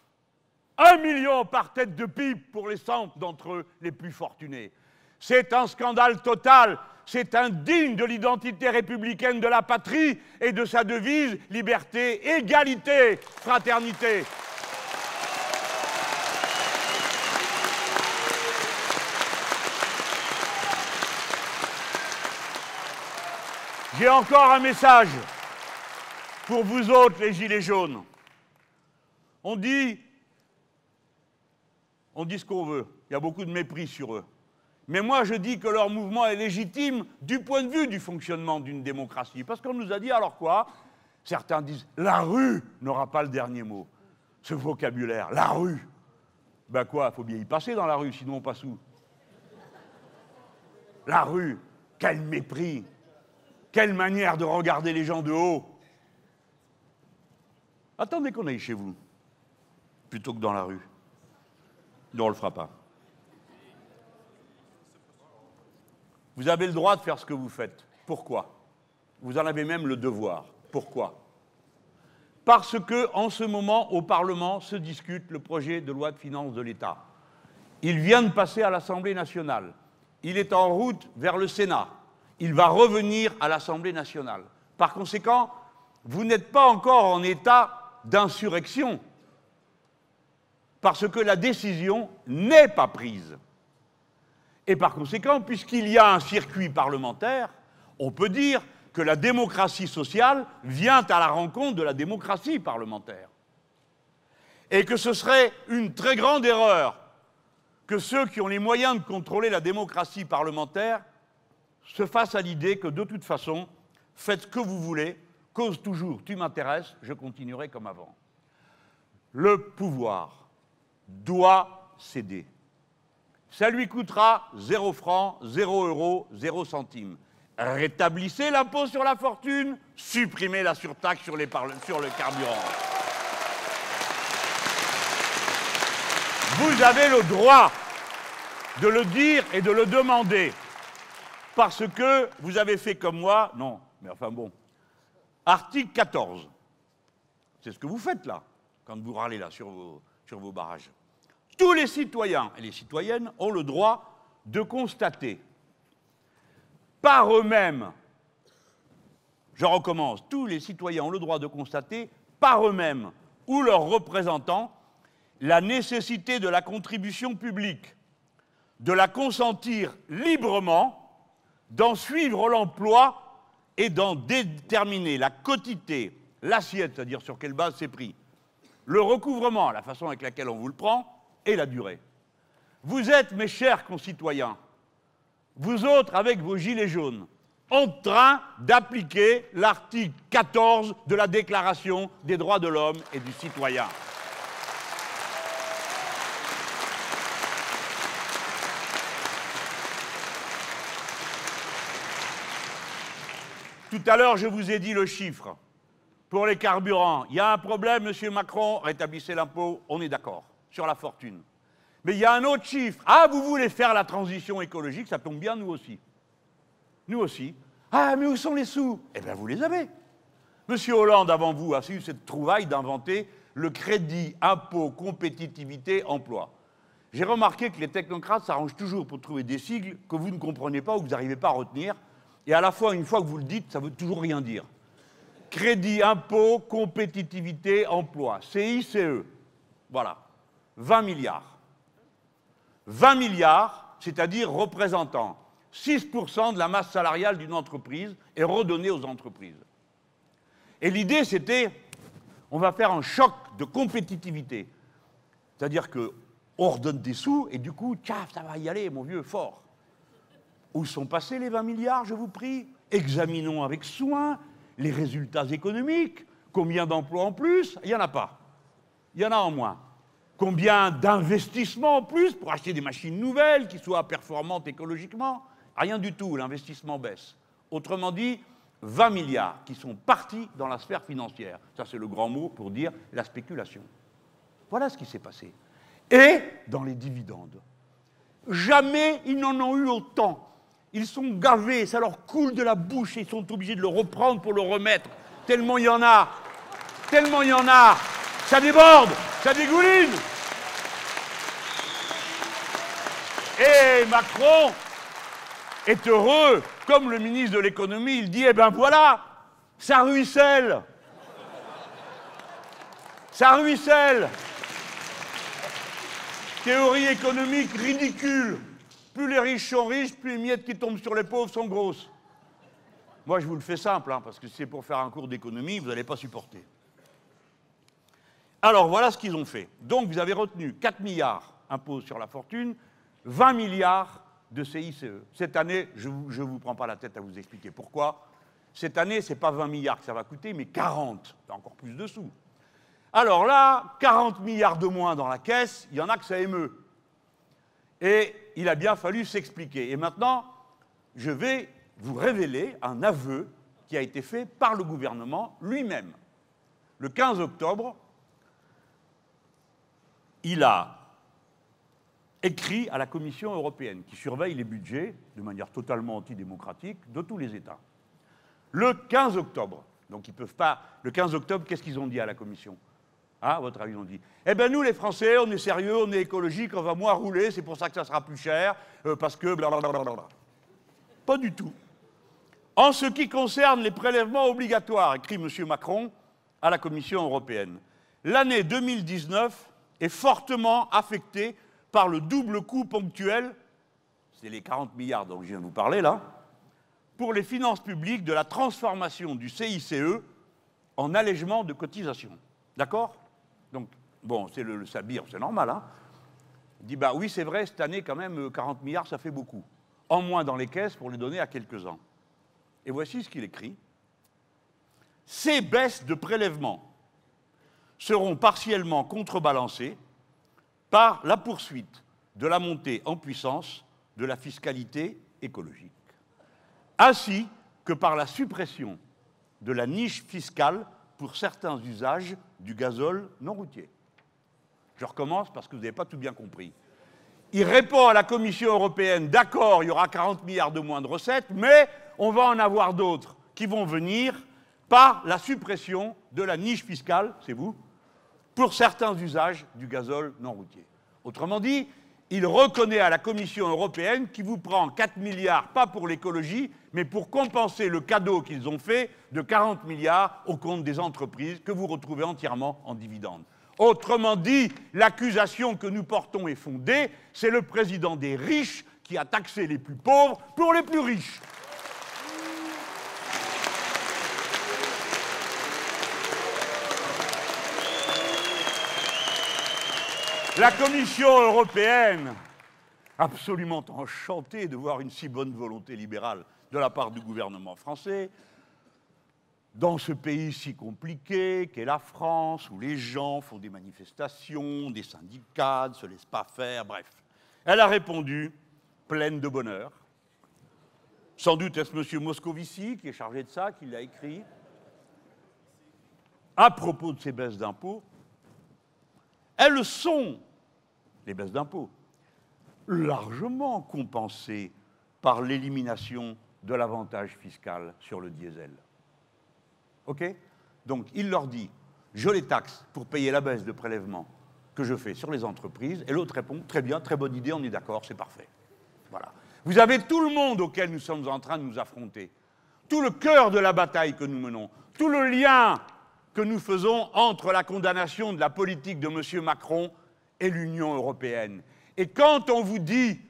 A: un million par tête de pipe pour les cent d'entre eux les plus fortunés. C'est un scandale total, c'est indigne de l'identité républicaine de la patrie et de sa devise liberté, égalité, fraternité. J'ai encore un message pour vous autres, les Gilets jaunes. On dit, on dit ce qu'on veut. Il y a beaucoup de mépris sur eux. Mais moi, je dis que leur mouvement est légitime du point de vue du fonctionnement d'une démocratie. Parce qu'on nous a dit, alors quoi? Certains disent, la rue n'aura pas le dernier mot. Ce vocabulaire, la rue. Ben quoi, il faut bien y passer dans la rue, sinon on passe où? La rue, quel mépris quelle manière de regarder les gens de haut Attendez qu'on aille chez vous, plutôt que dans la rue. Non, on ne le fera pas. Vous avez le droit de faire ce que vous faites. Pourquoi? Vous en avez même le devoir. Pourquoi? Parce que, en ce moment, au Parlement se discute le projet de loi de finances de l'État. Il vient de passer à l'Assemblée nationale. Il est en route vers le Sénat il va revenir à l'Assemblée nationale. Par conséquent, vous n'êtes pas encore en état d'insurrection, parce que la décision n'est pas prise. Et par conséquent, puisqu'il y a un circuit parlementaire, on peut dire que la démocratie sociale vient à la rencontre de la démocratie parlementaire. Et que ce serait une très grande erreur que ceux qui ont les moyens de contrôler la démocratie parlementaire se fasse à l'idée que de toute façon, faites ce que vous voulez, cause toujours, tu m'intéresses, je continuerai comme avant. Le pouvoir doit céder. Ça lui coûtera 0 francs, 0 euros, 0 centimes. Rétablissez l'impôt sur la fortune, supprimez la surtaxe sur, les sur le carburant. Vous avez le droit de le dire et de le demander. Parce que vous avez fait comme moi, non, mais enfin bon. Article 14. C'est ce que vous faites là, quand vous râlez là sur vos, sur vos barrages. Tous les citoyens et les citoyennes ont le droit de constater par eux-mêmes, je recommence, tous les citoyens ont le droit de constater par eux-mêmes ou leurs représentants la nécessité de la contribution publique, de la consentir librement, d'en suivre l'emploi et d'en déterminer la quotité, l'assiette, c'est-à-dire sur quelle base c'est pris, le recouvrement, la façon avec laquelle on vous le prend, et la durée. Vous êtes, mes chers concitoyens, vous autres avec vos gilets jaunes, en train d'appliquer l'article 14 de la Déclaration des droits de l'homme et du citoyen. Tout à l'heure, je vous ai dit le chiffre. Pour les carburants, il y a un problème, Monsieur Macron, rétablissez l'impôt, on est d'accord, sur la fortune. Mais il y a un autre chiffre. Ah, vous voulez faire la transition écologique, ça tombe bien, nous aussi. Nous aussi. Ah, mais où sont les sous? Eh bien, vous les avez. Monsieur Hollande, avant vous, a eu cette trouvaille d'inventer le crédit, impôt, compétitivité, emploi. J'ai remarqué que les technocrates s'arrangent toujours pour trouver des sigles que vous ne comprenez pas ou que vous n'arrivez pas à retenir. Et à la fois, une fois que vous le dites, ça ne veut toujours rien dire. Crédit, impôt, compétitivité, emploi. CICE. Voilà. 20 milliards. 20 milliards, c'est-à-dire représentant 6% de la masse salariale d'une entreprise est redonnée aux entreprises. Et l'idée, c'était, on va faire un choc de compétitivité. C'est-à-dire qu'on redonne des sous et du coup, tchaf, ça va y aller, mon vieux, fort. Où sont passés les 20 milliards, je vous prie? Examinons avec soin les résultats économiques. Combien d'emplois en plus? Il n'y en a pas. Il y en a en moins. Combien d'investissements en plus pour acheter des machines nouvelles qui soient performantes écologiquement? Rien du tout, l'investissement baisse. Autrement dit, 20 milliards qui sont partis dans la sphère financière. Ça, c'est le grand mot pour dire la spéculation. Voilà ce qui s'est passé. Et dans les dividendes. Jamais ils n'en ont eu autant. Ils sont gavés, ça leur coule de la bouche et ils sont obligés de le reprendre pour le remettre. Tellement il y en a. Tellement il y en a. Ça déborde, ça dégouline. Et Macron, est heureux, comme le ministre de l'économie, il dit, eh ben voilà, ça ruisselle. Ça ruisselle. Théorie économique ridicule. Plus les riches sont riches, plus les miettes qui tombent sur les pauvres sont grosses. Moi, je vous le fais simple, hein, parce que c'est pour faire un cours d'économie, vous n'allez pas supporter. Alors, voilà ce qu'ils ont fait. Donc, vous avez retenu 4 milliards impôts sur la fortune, 20 milliards de CICE. Cette année, je ne vous prends pas la tête à vous expliquer pourquoi. Cette année, ce n'est pas 20 milliards que ça va coûter, mais 40. C'est encore plus de sous. Alors là, 40 milliards de moins dans la caisse, il y en a que ça émeut. Et il a bien fallu s'expliquer. Et maintenant, je vais vous révéler un aveu qui a été fait par le gouvernement lui-même. Le 15 octobre, il a écrit à la Commission européenne, qui surveille les budgets de manière totalement antidémocratique de tous les États. Le 15 octobre, donc ils peuvent pas. Le 15 octobre, qu'est-ce qu'ils ont dit à la Commission? Ah, votre avis, ont dit Eh bien, nous, les Français, on est sérieux, on est écologique, on va moins rouler, c'est pour ça que ça sera plus cher, euh, parce que blablabla. Pas du tout. En ce qui concerne les prélèvements obligatoires, écrit M. Macron à la Commission européenne, l'année 2019 est fortement affectée par le double coût ponctuel, c'est les 40 milliards dont je viens de vous parler là, pour les finances publiques de la transformation du CICE en allègement de cotisation. D'accord? Donc, bon, c'est le, sabir, c'est normal, hein Il dit, bah oui, c'est vrai, cette année, quand même, 40 milliards, ça fait beaucoup. En moins dans les caisses pour les donner à quelques-uns. Et voici ce qu'il écrit. Ces baisses de prélèvements seront partiellement contrebalancées par la poursuite de la montée en puissance de la fiscalité écologique, ainsi que par la suppression de la niche fiscale pour certains usages du gazole non routier. Je recommence parce que vous n'avez pas tout bien compris. Il répond à la Commission européenne, d'accord, il y aura 40 milliards de moins de recettes, mais on va en avoir d'autres qui vont venir par la suppression de la niche fiscale, c'est vous, pour certains usages du gazole non routier. Autrement dit, il reconnaît à la Commission européenne qui vous prend 4 milliards, pas pour l'écologie, mais pour compenser le cadeau qu'ils ont fait de 40 milliards au compte des entreprises que vous retrouvez entièrement en dividendes. Autrement dit, l'accusation que nous portons est fondée, c'est le président des riches qui a taxé les plus pauvres pour les plus riches. La Commission européenne, absolument enchantée de voir une si bonne volonté libérale de la part du gouvernement français, dans ce pays si compliqué qu'est la France, où les gens font des manifestations, des syndicats, ne se laissent pas faire, bref. Elle a répondu, pleine de bonheur. Sans doute est-ce M. Moscovici qui est chargé de ça, qui l'a écrit. À propos de ces baisses d'impôts, elles sont, les baisses d'impôts, largement compensées par l'élimination de l'avantage fiscal sur le diesel. OK? Donc il leur dit je les taxe pour payer la baisse de prélèvement que je fais sur les entreprises, et l'autre répond très bien, très bonne idée, on est d'accord, c'est parfait. Voilà. Vous avez tout le monde auquel nous sommes en train de nous affronter, tout le cœur de la bataille que nous menons, tout le lien que nous faisons entre la condamnation de la politique de M. Macron et l'Union européenne. Et quand on vous dit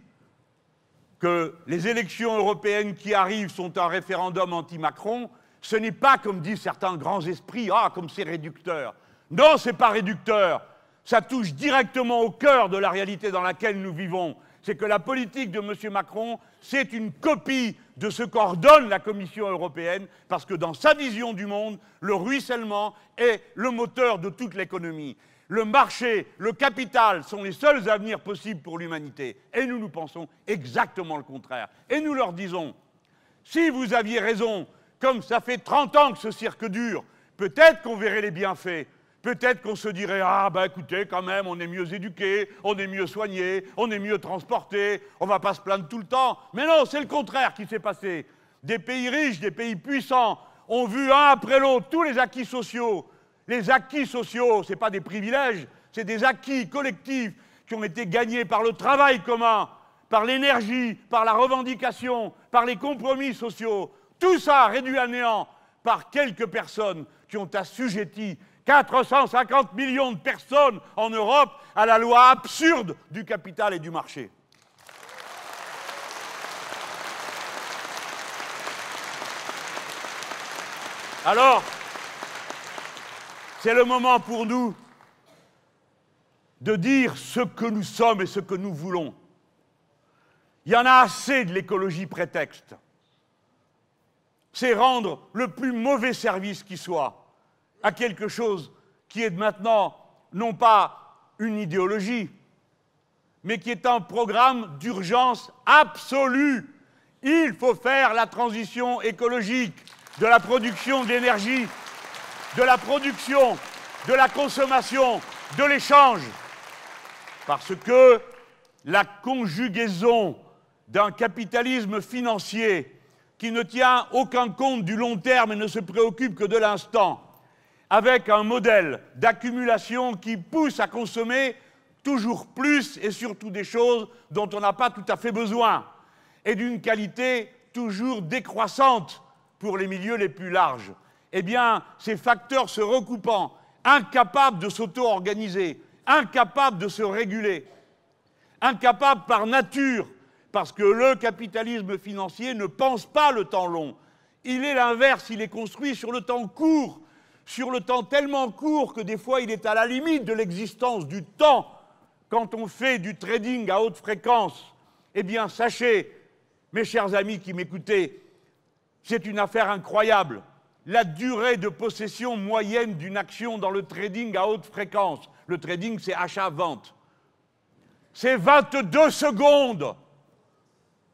A: que les élections européennes qui arrivent sont un référendum anti-Macron, ce n'est pas comme disent certains grands esprits, ah, comme c'est réducteur. Non, c'est pas réducteur. Ça touche directement au cœur de la réalité dans laquelle nous vivons. C'est que la politique de M. Macron, c'est une copie de ce qu'ordonne la Commission européenne, parce que dans sa vision du monde, le ruissellement est le moteur de toute l'économie. Le marché, le capital sont les seuls avenirs possibles pour l'humanité. Et nous, nous pensons exactement le contraire. Et nous leur disons, si vous aviez raison, comme ça fait 30 ans que ce cirque dure, peut-être qu'on verrait les bienfaits. Peut-être qu'on se dirait Ah, ben écoutez, quand même, on est mieux éduqué, on est mieux soigné, on est mieux transporté, on va pas se plaindre tout le temps. Mais non, c'est le contraire qui s'est passé. Des pays riches, des pays puissants ont vu un après l'autre tous les acquis sociaux. Les acquis sociaux, ce pas des privilèges, c'est des acquis collectifs qui ont été gagnés par le travail commun, par l'énergie, par la revendication, par les compromis sociaux. Tout ça réduit à néant par quelques personnes qui ont assujetti 450 millions de personnes en Europe à la loi absurde du capital et du marché. Alors, c'est le moment pour nous de dire ce que nous sommes et ce que nous voulons. Il y en a assez de l'écologie prétexte. C'est rendre le plus mauvais service qui soit à quelque chose qui est maintenant non pas une idéologie, mais qui est un programme d'urgence absolue. Il faut faire la transition écologique de la production d'énergie, de la production, de la consommation, de l'échange. Parce que la conjugaison d'un capitalisme financier qui ne tient aucun compte du long terme et ne se préoccupe que de l'instant, avec un modèle d'accumulation qui pousse à consommer toujours plus et surtout des choses dont on n'a pas tout à fait besoin, et d'une qualité toujours décroissante pour les milieux les plus larges. Eh bien, ces facteurs se recoupant, incapables de s'auto-organiser, incapables de se réguler, incapables par nature, parce que le capitalisme financier ne pense pas le temps long. Il est l'inverse, il est construit sur le temps court, sur le temps tellement court que des fois il est à la limite de l'existence du temps quand on fait du trading à haute fréquence. Eh bien, sachez, mes chers amis qui m'écoutez, c'est une affaire incroyable. La durée de possession moyenne d'une action dans le trading à haute fréquence, le trading c'est achat-vente, c'est 22 secondes.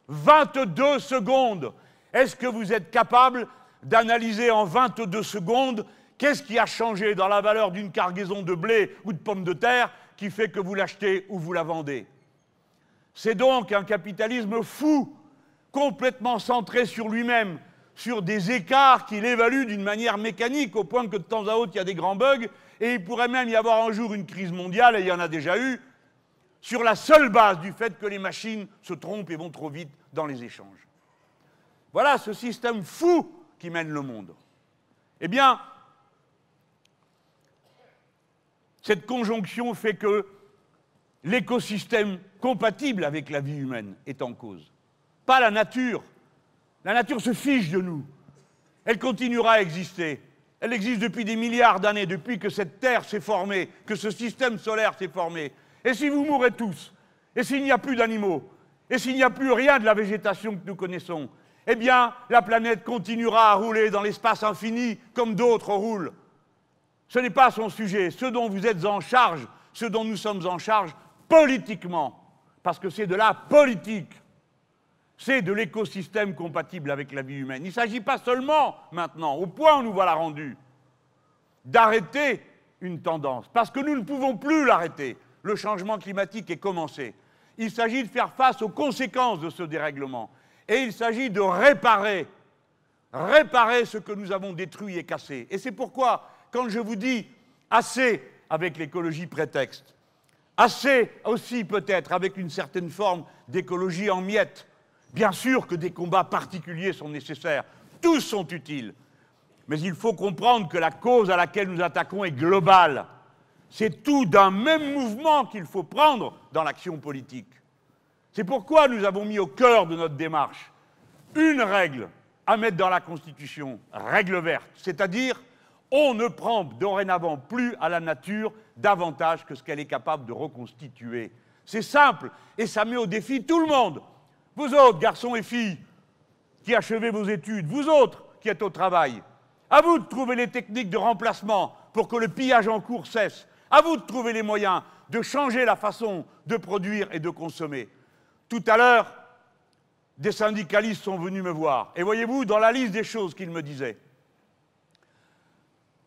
A: 22 secondes. Est-ce que vous êtes capable d'analyser en 22 secondes Qu'est-ce qui a changé dans la valeur d'une cargaison de blé ou de pommes de terre qui fait que vous l'achetez ou vous la vendez? C'est donc un capitalisme fou, complètement centré sur lui-même, sur des écarts qu'il évalue d'une manière mécanique, au point que de temps à autre, il y a des grands bugs, et il pourrait même y avoir un jour une crise mondiale, et il y en a déjà eu, sur la seule base du fait que les machines se trompent et vont trop vite dans les échanges. Voilà ce système fou qui mène le monde. Eh bien, cette conjonction fait que l'écosystème compatible avec la vie humaine est en cause. Pas la nature. La nature se fiche de nous. Elle continuera à exister. Elle existe depuis des milliards d'années, depuis que cette Terre s'est formée, que ce système solaire s'est formé. Et si vous mourrez tous, et s'il n'y a plus d'animaux, et s'il n'y a plus rien de la végétation que nous connaissons, eh bien, la planète continuera à rouler dans l'espace infini comme d'autres roulent. Ce n'est pas son sujet. Ce dont vous êtes en charge, ce dont nous sommes en charge politiquement, parce que c'est de la politique, c'est de l'écosystème compatible avec la vie humaine. Il ne s'agit pas seulement maintenant, au point où nous voilà rendus, d'arrêter une tendance, parce que nous ne pouvons plus l'arrêter. Le changement climatique est commencé. Il s'agit de faire face aux conséquences de ce dérèglement. Et il s'agit de réparer, réparer ce que nous avons détruit et cassé. Et c'est pourquoi, quand je vous dis assez avec l'écologie prétexte, assez aussi peut-être avec une certaine forme d'écologie en miettes, bien sûr que des combats particuliers sont nécessaires, tous sont utiles, mais il faut comprendre que la cause à laquelle nous attaquons est globale. C'est tout d'un même mouvement qu'il faut prendre dans l'action politique. C'est pourquoi nous avons mis au cœur de notre démarche une règle à mettre dans la Constitution, règle verte, c'est-à-dire on ne prend dorénavant plus à la nature davantage que ce qu'elle est capable de reconstituer. C'est simple et ça met au défi tout le monde. Vous autres, garçons et filles, qui achevez vos études, vous autres qui êtes au travail, à vous de trouver les techniques de remplacement pour que le pillage en cours cesse. À vous de trouver les moyens de changer la façon de produire et de consommer. Tout à l'heure, des syndicalistes sont venus me voir. Et voyez-vous, dans la liste des choses qu'ils me disaient,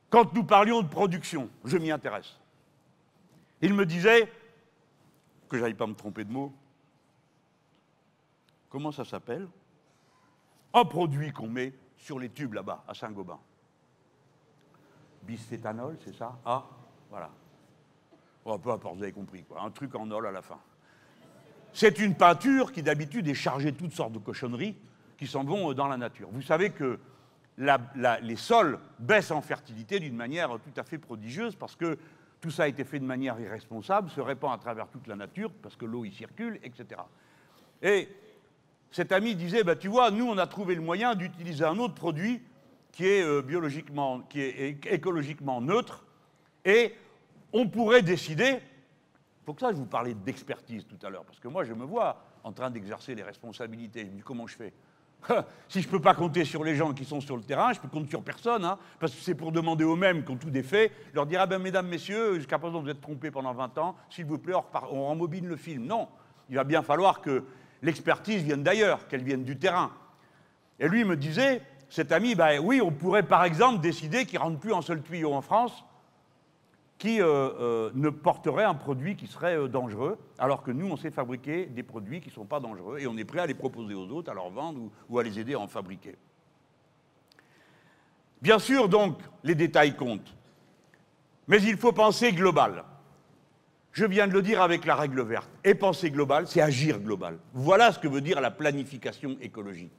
A: quand nous parlions de production, je m'y intéresse. Ils me disaient, que j'aille pas me tromper de mots, comment ça s'appelle? Un produit qu'on met sur les tubes là-bas, à Saint-Gobain. Bistétanol, c'est ça? Ah, voilà. Oh, peu importe, vous avez compris, quoi. Un truc en ol à la fin. C'est une peinture qui d'habitude est chargée de toutes sortes de cochonneries qui s'en vont euh, dans la nature. Vous savez que les sols baissent en fertilité d'une manière tout à fait prodigieuse parce que tout ça a été fait de manière irresponsable, se répand à travers toute la nature parce que l'eau y circule, etc. Et cet ami disait, bah, tu vois, nous on a trouvé le moyen d'utiliser un autre produit qui est euh, biologiquement, qui est écologiquement neutre, et on pourrait décider pour ça je vous parlais d'expertise tout à l'heure, parce que moi, je me vois en train d'exercer les responsabilités. Je me dis, comment je fais? [LAUGHS] Si je ne peux pas compter sur les gens qui sont sur le terrain, je peux compter sur personne, hein, parce que c'est pour demander aux mêmes, quand tout est fait, leur dire, ah ben, mesdames, messieurs, jusqu'à présent, vous êtes trompés pendant 20 ans, s'il vous plaît, on, on rembobine le film. Non, il va bien falloir que l'expertise vienne d'ailleurs, qu'elle vienne du terrain. Et lui me disait, cet ami, ben oui, on pourrait par exemple décider qu'il ne rentre plus un seul tuyau en France, qui euh, euh, ne porterait un produit qui serait euh, dangereux, alors que nous, on sait fabriquer des produits qui ne sont pas dangereux et on est prêt à les proposer aux autres, à leur vendre ou, à les aider à en fabriquer. Bien sûr, donc, les détails comptent, mais il faut penser global. Je viens de le dire avec la règle verte. Et penser global, c'est agir global. Voilà ce que veut dire la planification écologique.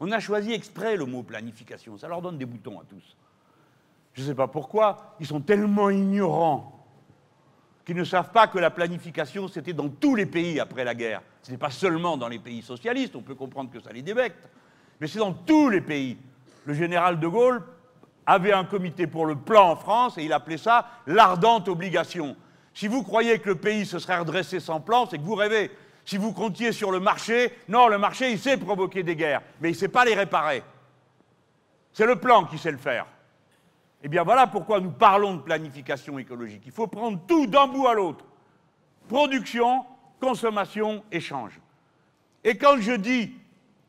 A: On a choisi exprès le mot planification, ça leur donne des boutons à tous je ne sais pas pourquoi, ils sont tellement ignorants qu'ils ne savent pas que la planification, c'était dans tous les pays après la guerre. Ce n'est pas seulement dans les pays socialistes, on peut comprendre que ça les débecte, mais c'est dans tous les pays. Le général de Gaulle avait un comité pour le plan en France et il appelait ça l'ardente obligation. Si vous croyez que le pays se serait redressé sans plan, c'est que vous rêvez. Si vous comptiez sur le marché, non, le marché, il sait provoquer des guerres, mais il ne sait pas les réparer. C'est le plan qui sait le faire. Eh bien voilà pourquoi nous parlons de planification écologique. Il faut prendre tout d'un bout à l'autre. Production, consommation, échange. Et quand je dis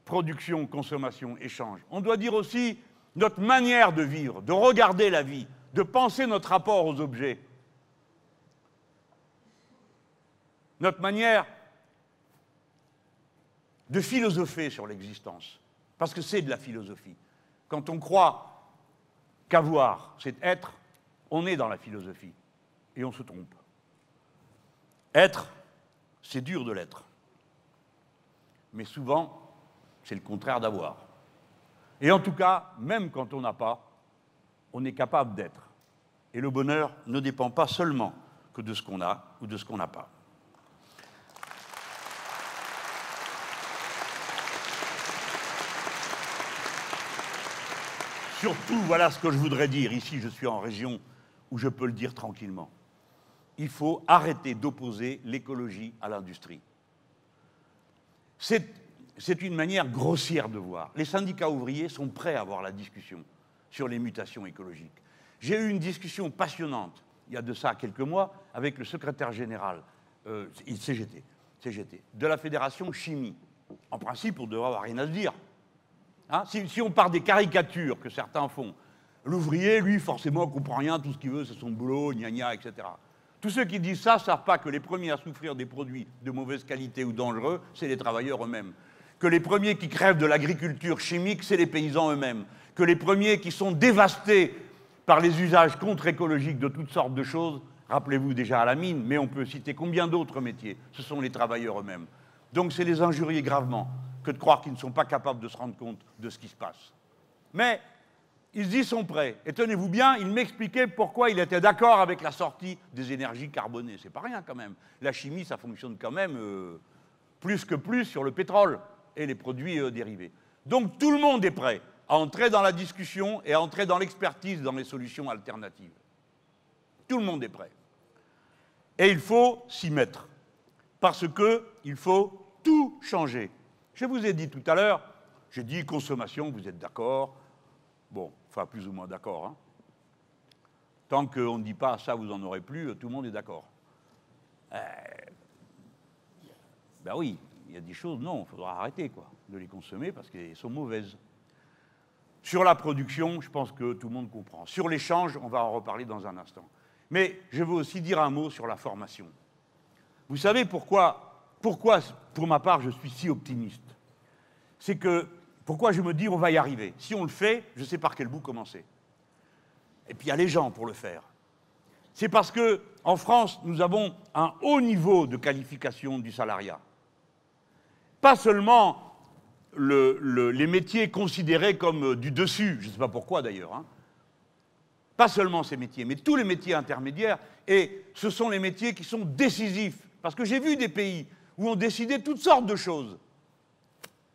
A: production, consommation, échange, on doit dire aussi notre manière de vivre, de regarder la vie, de penser notre rapport aux objets, notre manière de philosopher sur l'existence, parce que c'est de la philosophie. Quand on croit qu'avoir, c'est être, on est dans la philosophie et on se trompe. Être, c'est dur de l'être. Mais souvent, c'est le contraire d'avoir. Et en tout cas, même quand on n'a pas, on est capable d'être. Et le bonheur ne dépend pas seulement que de ce qu'on a ou de ce qu'on n'a pas. Surtout, voilà ce que je voudrais dire. Ici, je suis en région où je peux le dire tranquillement. Il faut arrêter d'opposer l'écologie à l'industrie. C'est une manière grossière de voir. Les syndicats ouvriers sont prêts à avoir la discussion sur les mutations écologiques. J'ai eu une discussion passionnante, il y a de ça quelques mois, avec le secrétaire général euh, CGT, de la Fédération Chimie. En principe, on ne devrait avoir rien à se dire. Hein, si, on part des caricatures que certains font, l'ouvrier, lui, forcément, ne comprend rien, tout ce qu'il veut, c'est son boulot, gna gna, etc. Tous ceux qui disent ça ne savent pas que les premiers à souffrir des produits de mauvaise qualité ou dangereux, c'est les travailleurs eux-mêmes. Que les premiers qui crèvent de l'agriculture chimique, c'est les paysans eux-mêmes. Que les premiers qui sont dévastés par les usages contre-écologiques de toutes sortes de choses, rappelez-vous déjà à la mine, mais on peut citer combien d'autres métiers, ce sont les travailleurs eux-mêmes. Donc c'est les injurier gravement que de croire qu'ils ne sont pas capables de se rendre compte de ce qui se passe. Mais ils y sont prêts. Et tenez-vous bien, il m'expliquait pourquoi il était d'accord avec la sortie des énergies carbonées. C'est pas rien quand même. La chimie, ça fonctionne quand même euh, plus que plus sur le pétrole et les produits euh, dérivés. Donc tout le monde est prêt à entrer dans la discussion et à entrer dans l'expertise dans les solutions alternatives. Tout le monde est prêt. Et il faut s'y mettre. Parce qu'il faut tout changer. Je vous ai dit tout à l'heure, j'ai dit consommation, vous êtes d'accord. Bon, enfin plus ou moins d'accord. Hein. Tant qu'on ne dit pas ça, vous n'en aurez plus, tout le monde est d'accord. Euh, ben oui, il y a des choses, non, il faudra arrêter quoi, de les consommer parce qu'elles sont mauvaises. Sur la production, je pense que tout le monde comprend. Sur l'échange, on va en reparler dans un instant. Mais je veux aussi dire un mot sur la formation. Vous savez pourquoi pourquoi, pour ma part, je suis si optimiste? C'est que, pourquoi je me dis on va y arriver? Si on le fait, je sais par quel bout commencer. Et puis il y a les gens pour le faire. C'est parce que en France, nous avons un haut niveau de qualification du salariat. Pas seulement les métiers considérés comme du dessus, je ne sais pas pourquoi d'ailleurs, hein. pas seulement ces métiers, mais tous les métiers intermédiaires, et ce sont les métiers qui sont décisifs. Parce que j'ai vu des pays où on décidait toutes sortes de choses.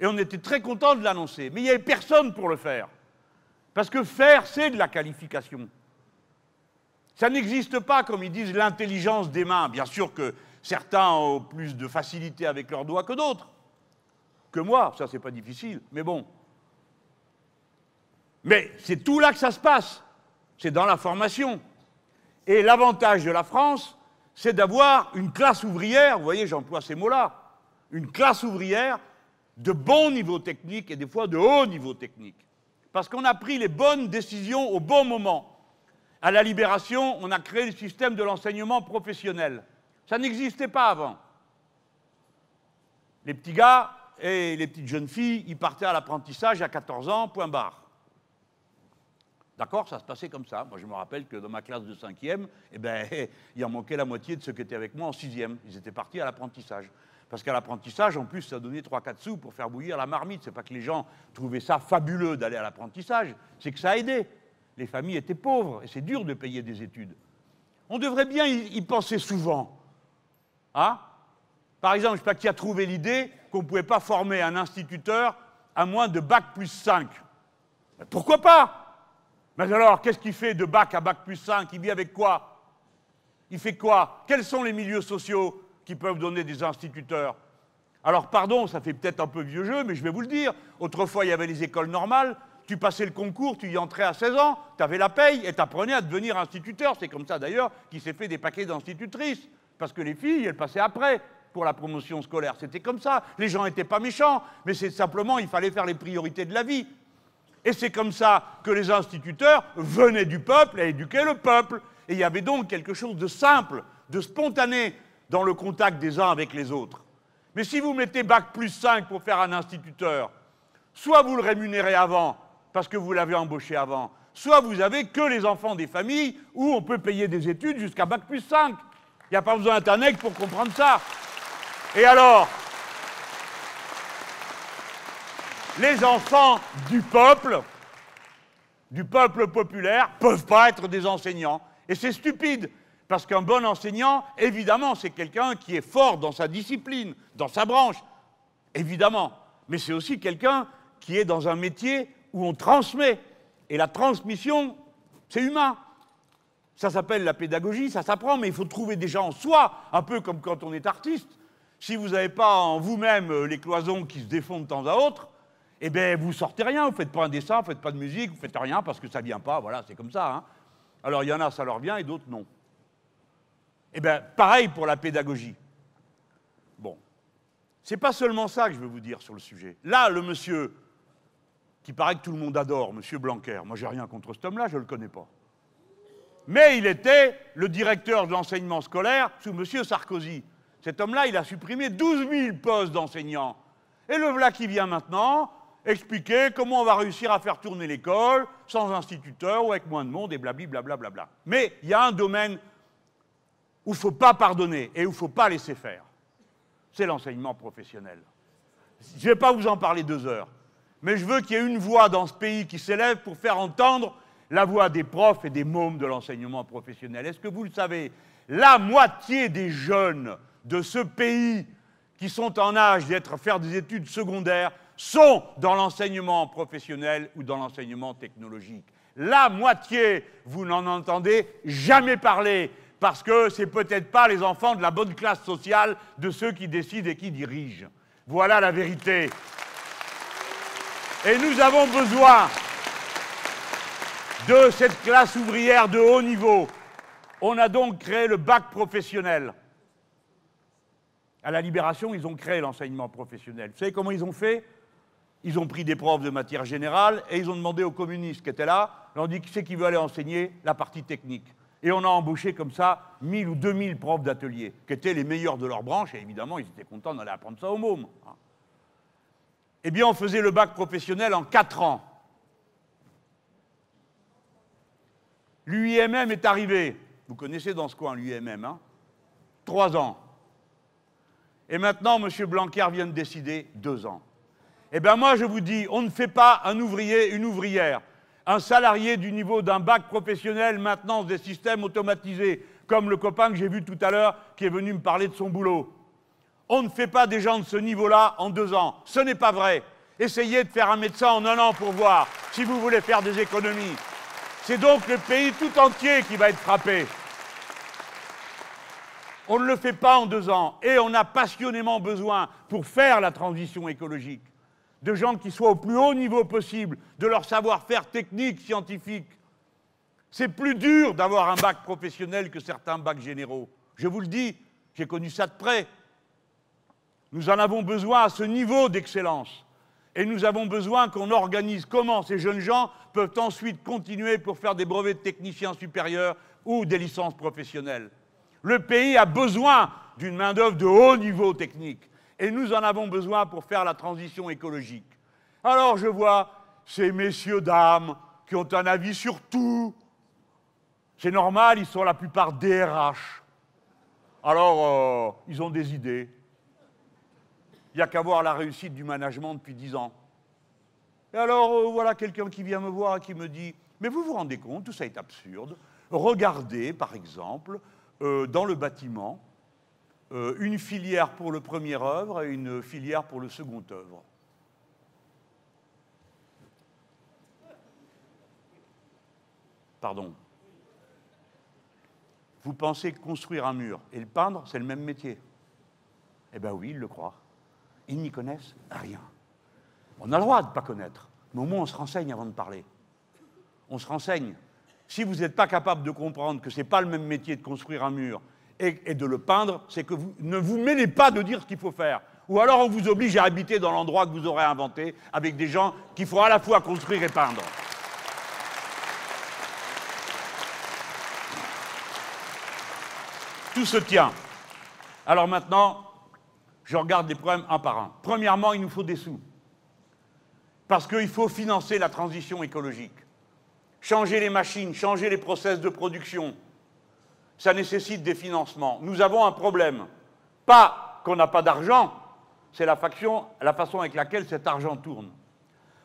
A: Et on était très content de l'annoncer. Mais il n'y avait personne pour le faire. Parce que faire, c'est de la qualification. Ça n'existe pas, comme ils disent, l'intelligence des mains. Bien sûr que certains ont plus de facilité avec leurs doigts que d'autres. Que moi, ça c'est pas difficile, mais bon. Mais c'est tout là que ça se passe. C'est dans la formation. Et l'avantage de la France, c'est d'avoir une classe ouvrière, vous voyez, j'emploie ces mots-là, une classe ouvrière de bon niveau technique et des fois de haut niveau technique. Parce qu'on a pris les bonnes décisions au bon moment. À la libération, on a créé le système de l'enseignement professionnel. Ça n'existait pas avant. Les petits gars et les petites jeunes filles, ils partaient à l'apprentissage à 14 ans, point barre. D'accord Ça se passait comme ça. Moi, je me rappelle que dans ma classe de cinquième, eh ben, [LAUGHS] il en manquait la moitié de ceux qui étaient avec moi en sixième. Ils étaient partis à l'apprentissage. Parce qu'à l'apprentissage, en plus, ça donnait 3-4 sous pour faire bouillir la marmite. C'est pas que les gens trouvaient ça fabuleux d'aller à l'apprentissage, c'est que ça aidait. Les familles étaient pauvres et c'est dur de payer des études. On devrait bien y penser souvent. Hein? Par exemple, je ne sais pas qui a trouvé l'idée qu'on ne pouvait pas former un instituteur à moins de bac plus 5. pourquoi pas? Mais alors, qu'est-ce qu'il fait de bac à bac plus 5 Il vit avec quoi? Il fait quoi? Quels sont les milieux sociaux? Qui peuvent donner des instituteurs Alors, pardon, ça fait peut-être un peu vieux jeu, mais je vais vous le dire. Autrefois, il y avait les écoles normales. Tu passais le concours, tu y entrais à 16 ans, tu avais la paye et tu apprenais à devenir instituteur. C'est comme ça d'ailleurs qu'il s'est fait des paquets d'institutrices. Parce que les filles, elles passaient après pour la promotion scolaire. C'était comme ça. Les gens n'étaient pas méchants, mais c'est simplement, il fallait faire les priorités de la vie. Et c'est comme ça que les instituteurs venaient du peuple à éduquer le peuple. Et il y avait donc quelque chose de simple, de spontané dans le contact des uns avec les autres. Mais si vous mettez Bac plus 5 pour faire un instituteur, soit vous le rémunérez avant, parce que vous l'avez embauché avant, soit vous avez que les enfants des familles où on peut payer des études jusqu'à Bac plus 5. Il n'y a pas besoin d'Internet pour comprendre ça. Et alors, les enfants du peuple, du peuple populaire, peuvent pas être des enseignants. Et c'est stupide, parce qu'un bon enseignant, évidemment, c'est quelqu'un qui est fort dans sa discipline, dans sa branche, évidemment. Mais c'est aussi quelqu'un qui est dans un métier où on transmet. Et la transmission, c'est humain. Ça s'appelle la pédagogie, ça s'apprend, mais il faut trouver déjà en soi, un peu comme quand on est artiste. Si vous n'avez pas en vous-même euh, les cloisons qui se défont de temps à autre, eh bien, vous sortez rien, vous faites pas un dessin, vous faites pas de musique, vous faites rien parce que ça vient pas, voilà, c'est comme ça. Hein. Alors il y en a, ça leur vient, et d'autres non. Eh bien, pareil pour la pédagogie. Bon, c'est pas seulement ça que je veux vous dire sur le sujet. Là, le monsieur qui paraît que tout le monde adore, monsieur Blanquer, moi j'ai rien contre cet homme-là, je le connais pas. Mais il était le directeur de l'enseignement scolaire sous monsieur Sarkozy. Cet homme-là, il a supprimé 12 000 postes d'enseignants. Et le voilà qui vient maintenant, expliquer comment on va réussir à faire tourner l'école sans instituteur ou avec moins de monde et blablabla. Bla, bla, Mais il y a un domaine où il ne faut pas pardonner et où il ne faut pas laisser faire. C'est l'enseignement professionnel. Je ne vais pas vous en parler deux heures, mais je veux qu'il y ait une voix dans ce pays qui s'élève pour faire entendre la voix des profs et des mômes de l'enseignement professionnel. Est-ce que vous le savez? La moitié des jeunes de ce pays qui sont en âge d'être faire des études secondaires sont dans l'enseignement professionnel ou dans l'enseignement technologique. La moitié, vous n'en entendez jamais parler, parce que ce n'est peut-être pas les enfants de la bonne classe sociale de ceux qui décident et qui dirigent. Voilà la vérité. Et nous avons besoin de cette classe ouvrière de haut niveau. On a donc créé le bac professionnel. À la Libération, ils ont créé l'enseignement professionnel. Vous savez comment ils ont fait? Ils ont pris des profs de matière générale et ils ont demandé aux communistes qui étaient là, ils ont dit qui c'est qui veut aller enseigner la partie technique? Et on a embauché comme ça 1000 ou 2000 profs d'atelier, qui étaient les meilleurs de leur branche, et évidemment, ils étaient contents d'aller apprendre ça au môme. Hein. Eh bien, on faisait le bac professionnel en 4 ans. L'UIMM est arrivé. Vous connaissez dans ce coin l'UIMM, hein 3 ans. Et maintenant, M. Blanquer vient de décider 2 ans. Eh bien moi je vous dis, on ne fait pas un ouvrier, une ouvrière, un salarié du niveau d'un bac professionnel, maintenance des systèmes automatisés, comme le copain que j'ai vu tout à l'heure qui est venu me parler de son boulot. On ne fait pas des gens de ce niveau-là en deux ans. Ce n'est pas vrai. Essayez de faire un médecin en un an pour voir si vous voulez faire des économies. C'est donc le pays tout entier qui va être frappé. On ne le fait pas en deux ans et on a passionnément besoin, pour faire la transition écologique, de gens qui soient au plus haut niveau possible de leur savoir-faire technique, scientifique. C'est plus dur d'avoir un bac professionnel que certains bacs généraux. Je vous le dis, j'ai connu ça de près. Nous en avons besoin à ce niveau d'excellence. Et nous avons besoin qu'on organise comment ces jeunes gens peuvent ensuite continuer pour faire des brevets de techniciens supérieurs ou des licences professionnelles. Le pays a besoin d'une main-d'œuvre de haut niveau technique et nous en avons besoin pour faire la transition écologique. Alors je vois ces messieurs, dames, qui ont un avis sur tout. C'est normal, ils sont la plupart DRH. Alors, euh, ils ont des idées. Il n'y a qu'à voir la réussite du management depuis dix ans. Et alors, euh, voilà quelqu'un qui vient me voir et qui me dit Mais vous vous rendez compte, tout ça est absurde. Regardez, par exemple, euh, dans le bâtiment, une filière pour le premier œuvre et une filière pour le second œuvre. Pardon. Vous pensez construire un mur et le peindre, c'est le même métier? Eh bien oui, ils le croient. Ils n'y connaissent rien. On a le droit de ne pas connaître, mais au moins on se renseigne avant de parler. On se renseigne. Si vous n'êtes pas capable de comprendre que ce n'est pas le même métier de construire un mur et, de le peindre, c'est que vous ne vous mêlez pas de dire ce qu'il faut faire. Ou alors on vous oblige à habiter dans l'endroit que vous aurez inventé avec des gens qui feront à la fois construire et peindre. Tout se tient. Alors maintenant, je regarde les problèmes un par un. Premièrement, il nous faut des sous. Parce qu'il faut financer la transition écologique. Changer les machines, changer les process de production, ça nécessite des financements. Nous avons un problème. Pas qu'on n'a pas d'argent, c'est la, façon avec laquelle cet argent tourne.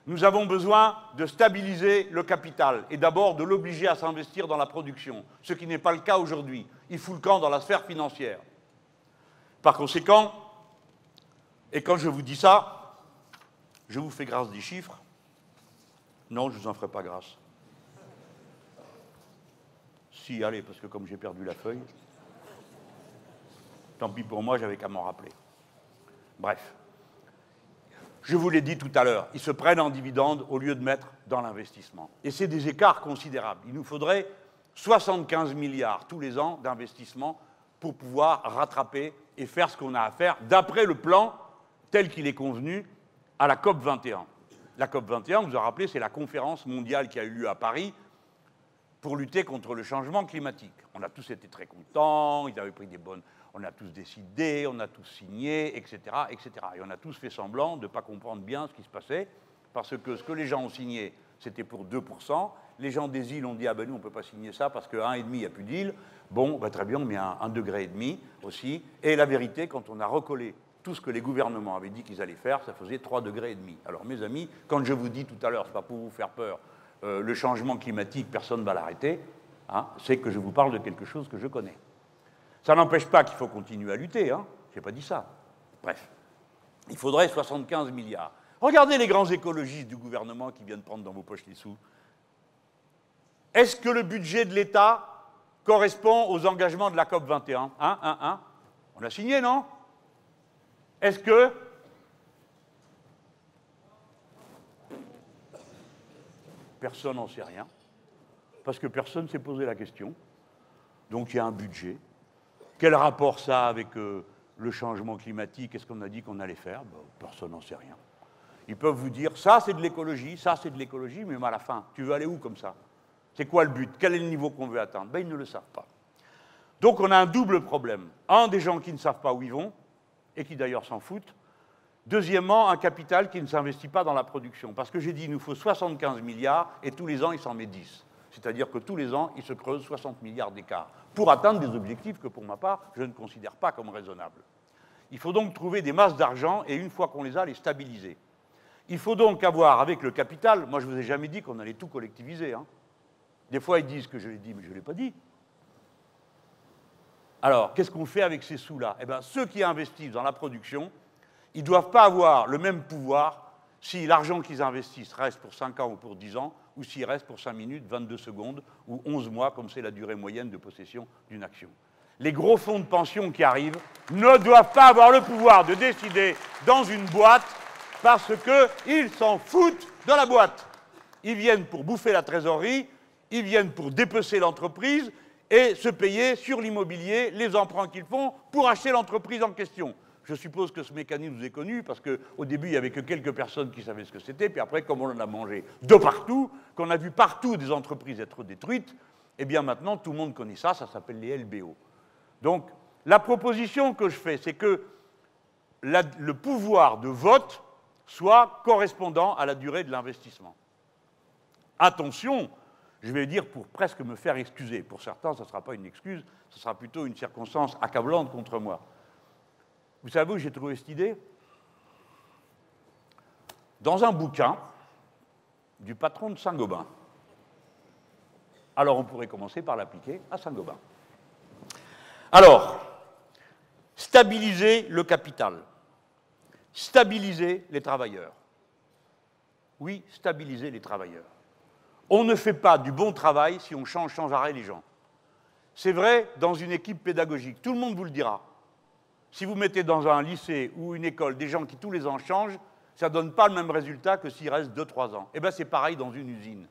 A: Nous avons besoin de stabiliser le capital et d'abord de l'obliger à s'investir dans la production, ce qui n'est pas le cas aujourd'hui. Il fout le camp dans la sphère financière. Par conséquent, et quand je vous dis ça, je vous fais grâce des chiffres. Non, je ne vous en ferai pas grâce. Si, allez, parce que comme j'ai perdu la feuille, tant pis pour moi, j'avais qu'à m'en rappeler. Bref. Je vous l'ai dit tout à l'heure, ils se prennent en dividendes au lieu de mettre dans l'investissement. Et c'est des écarts considérables. Il nous faudrait 75 milliards tous les ans d'investissement pour pouvoir rattraper et faire ce qu'on a à faire d'après le plan tel qu'il est convenu à la COP 21. La COP 21, vous vous rappelez, c'est la conférence mondiale qui a eu lieu à Paris pour lutter contre le changement climatique. On a tous été très contents, ils avaient pris des bonnes, on a tous décidé, on a tous signé, etc., etc. Et on a tous fait semblant de ne pas comprendre bien ce qui se passait, parce que ce que les gens ont signé, c'était pour 2%. Les gens des îles ont dit, ah ben nous, on ne peut pas signer ça, parce qu'à 1,5, il n'y a plus d'îles. Bon, ben, très bien, on met un, un degré et demi aussi. Et la vérité, quand on a recollé tout ce que les gouvernements avaient dit qu'ils allaient faire, ça faisait 3 degrés. Alors mes amis, quand je vous dis tout à l'heure, ce n'est pas pour vous faire peur, euh, le changement climatique, personne ne va l'arrêter, hein, c'est que je vous parle de quelque chose que je connais. Ça n'empêche pas qu'il faut continuer à lutter, hein. je n'ai pas dit ça. Bref, il faudrait 75 milliards. Regardez les grands écologistes du gouvernement qui viennent prendre dans vos poches les sous. Est-ce que le budget de l'État correspond aux engagements de la COP 21 hein, On a signé, non? Est-ce que Personne n'en sait rien, parce que personne ne s'est posé la question. Donc il y a un budget, quel rapport ça a avec euh, le changement climatique? Qu'est-ce qu'on a dit qu'on allait faire? Personne n'en sait rien. Ils peuvent vous dire ça c'est de l'écologie, ça c'est de l'écologie, mais à la fin, tu veux aller où comme ça? C'est quoi le but? Quel est le niveau qu'on veut atteindre? Ben, Ils ne le savent pas. Donc on a un double problème. Un, des gens qui ne savent pas où ils vont, et qui d'ailleurs s'en foutent. Deuxièmement, un capital qui ne s'investit pas dans la production. Parce que j'ai dit, il nous faut 75 milliards, et tous les ans, il s'en met 10. C'est-à-dire que tous les ans, il se creuse 60 milliards d'écart pour atteindre des objectifs que, pour ma part, je ne considère pas comme raisonnables. Il faut donc trouver des masses d'argent et, une fois qu'on les a, les stabiliser. Il faut donc avoir avec le capital, moi je ne vous ai jamais dit qu'on allait tout collectiviser. Hein. Des fois ils disent que je l'ai dit, mais je ne l'ai pas dit. Alors, qu'est-ce qu'on fait avec ces sous-là? Eh bien, ceux qui investissent dans la production, ils ne doivent pas avoir le même pouvoir si l'argent qu'ils investissent reste pour 5 ans ou pour 10 ans, ou s'il reste pour 5 minutes, 22 secondes ou 11 mois, comme c'est la durée moyenne de possession d'une action. Les gros fonds de pension qui arrivent ne doivent pas avoir le pouvoir de décider dans une boîte parce qu'ils s'en foutent de la boîte. Ils viennent pour bouffer la trésorerie, ils viennent pour dépecer l'entreprise et se payer sur l'immobilier les emprunts qu'ils font pour acheter l'entreprise en question. Je suppose que ce mécanisme vous est connu parce qu'au début, il n'y avait que quelques personnes qui savaient ce que c'était, puis après, comme on en a mangé de partout, qu'on a vu partout des entreprises être détruites, eh bien maintenant, tout le monde connaît ça, ça s'appelle les LBO. Donc, la proposition que je fais, c'est que le pouvoir de vote soit correspondant à la durée de l'investissement. Attention, je vais dire pour presque me faire excuser. Pour certains, ce ne sera pas une excuse, ce sera plutôt une circonstance accablante contre moi. Vous savez où j'ai trouvé cette idée? Dans un bouquin du patron de Saint-Gobain. Alors on pourrait commencer par l'appliquer à Saint-Gobain. Alors, stabiliser le capital, stabiliser les travailleurs. Oui, stabiliser les travailleurs. On ne fait pas du bon travail si on change sans arrêt les gens. C'est vrai dans une équipe pédagogique, tout le monde vous le dira. Si vous mettez dans un lycée ou une école des gens qui tous les ans changent, ça ne donne pas le même résultat que s'il reste 2-3 ans. Eh bien, c'est pareil dans une usine.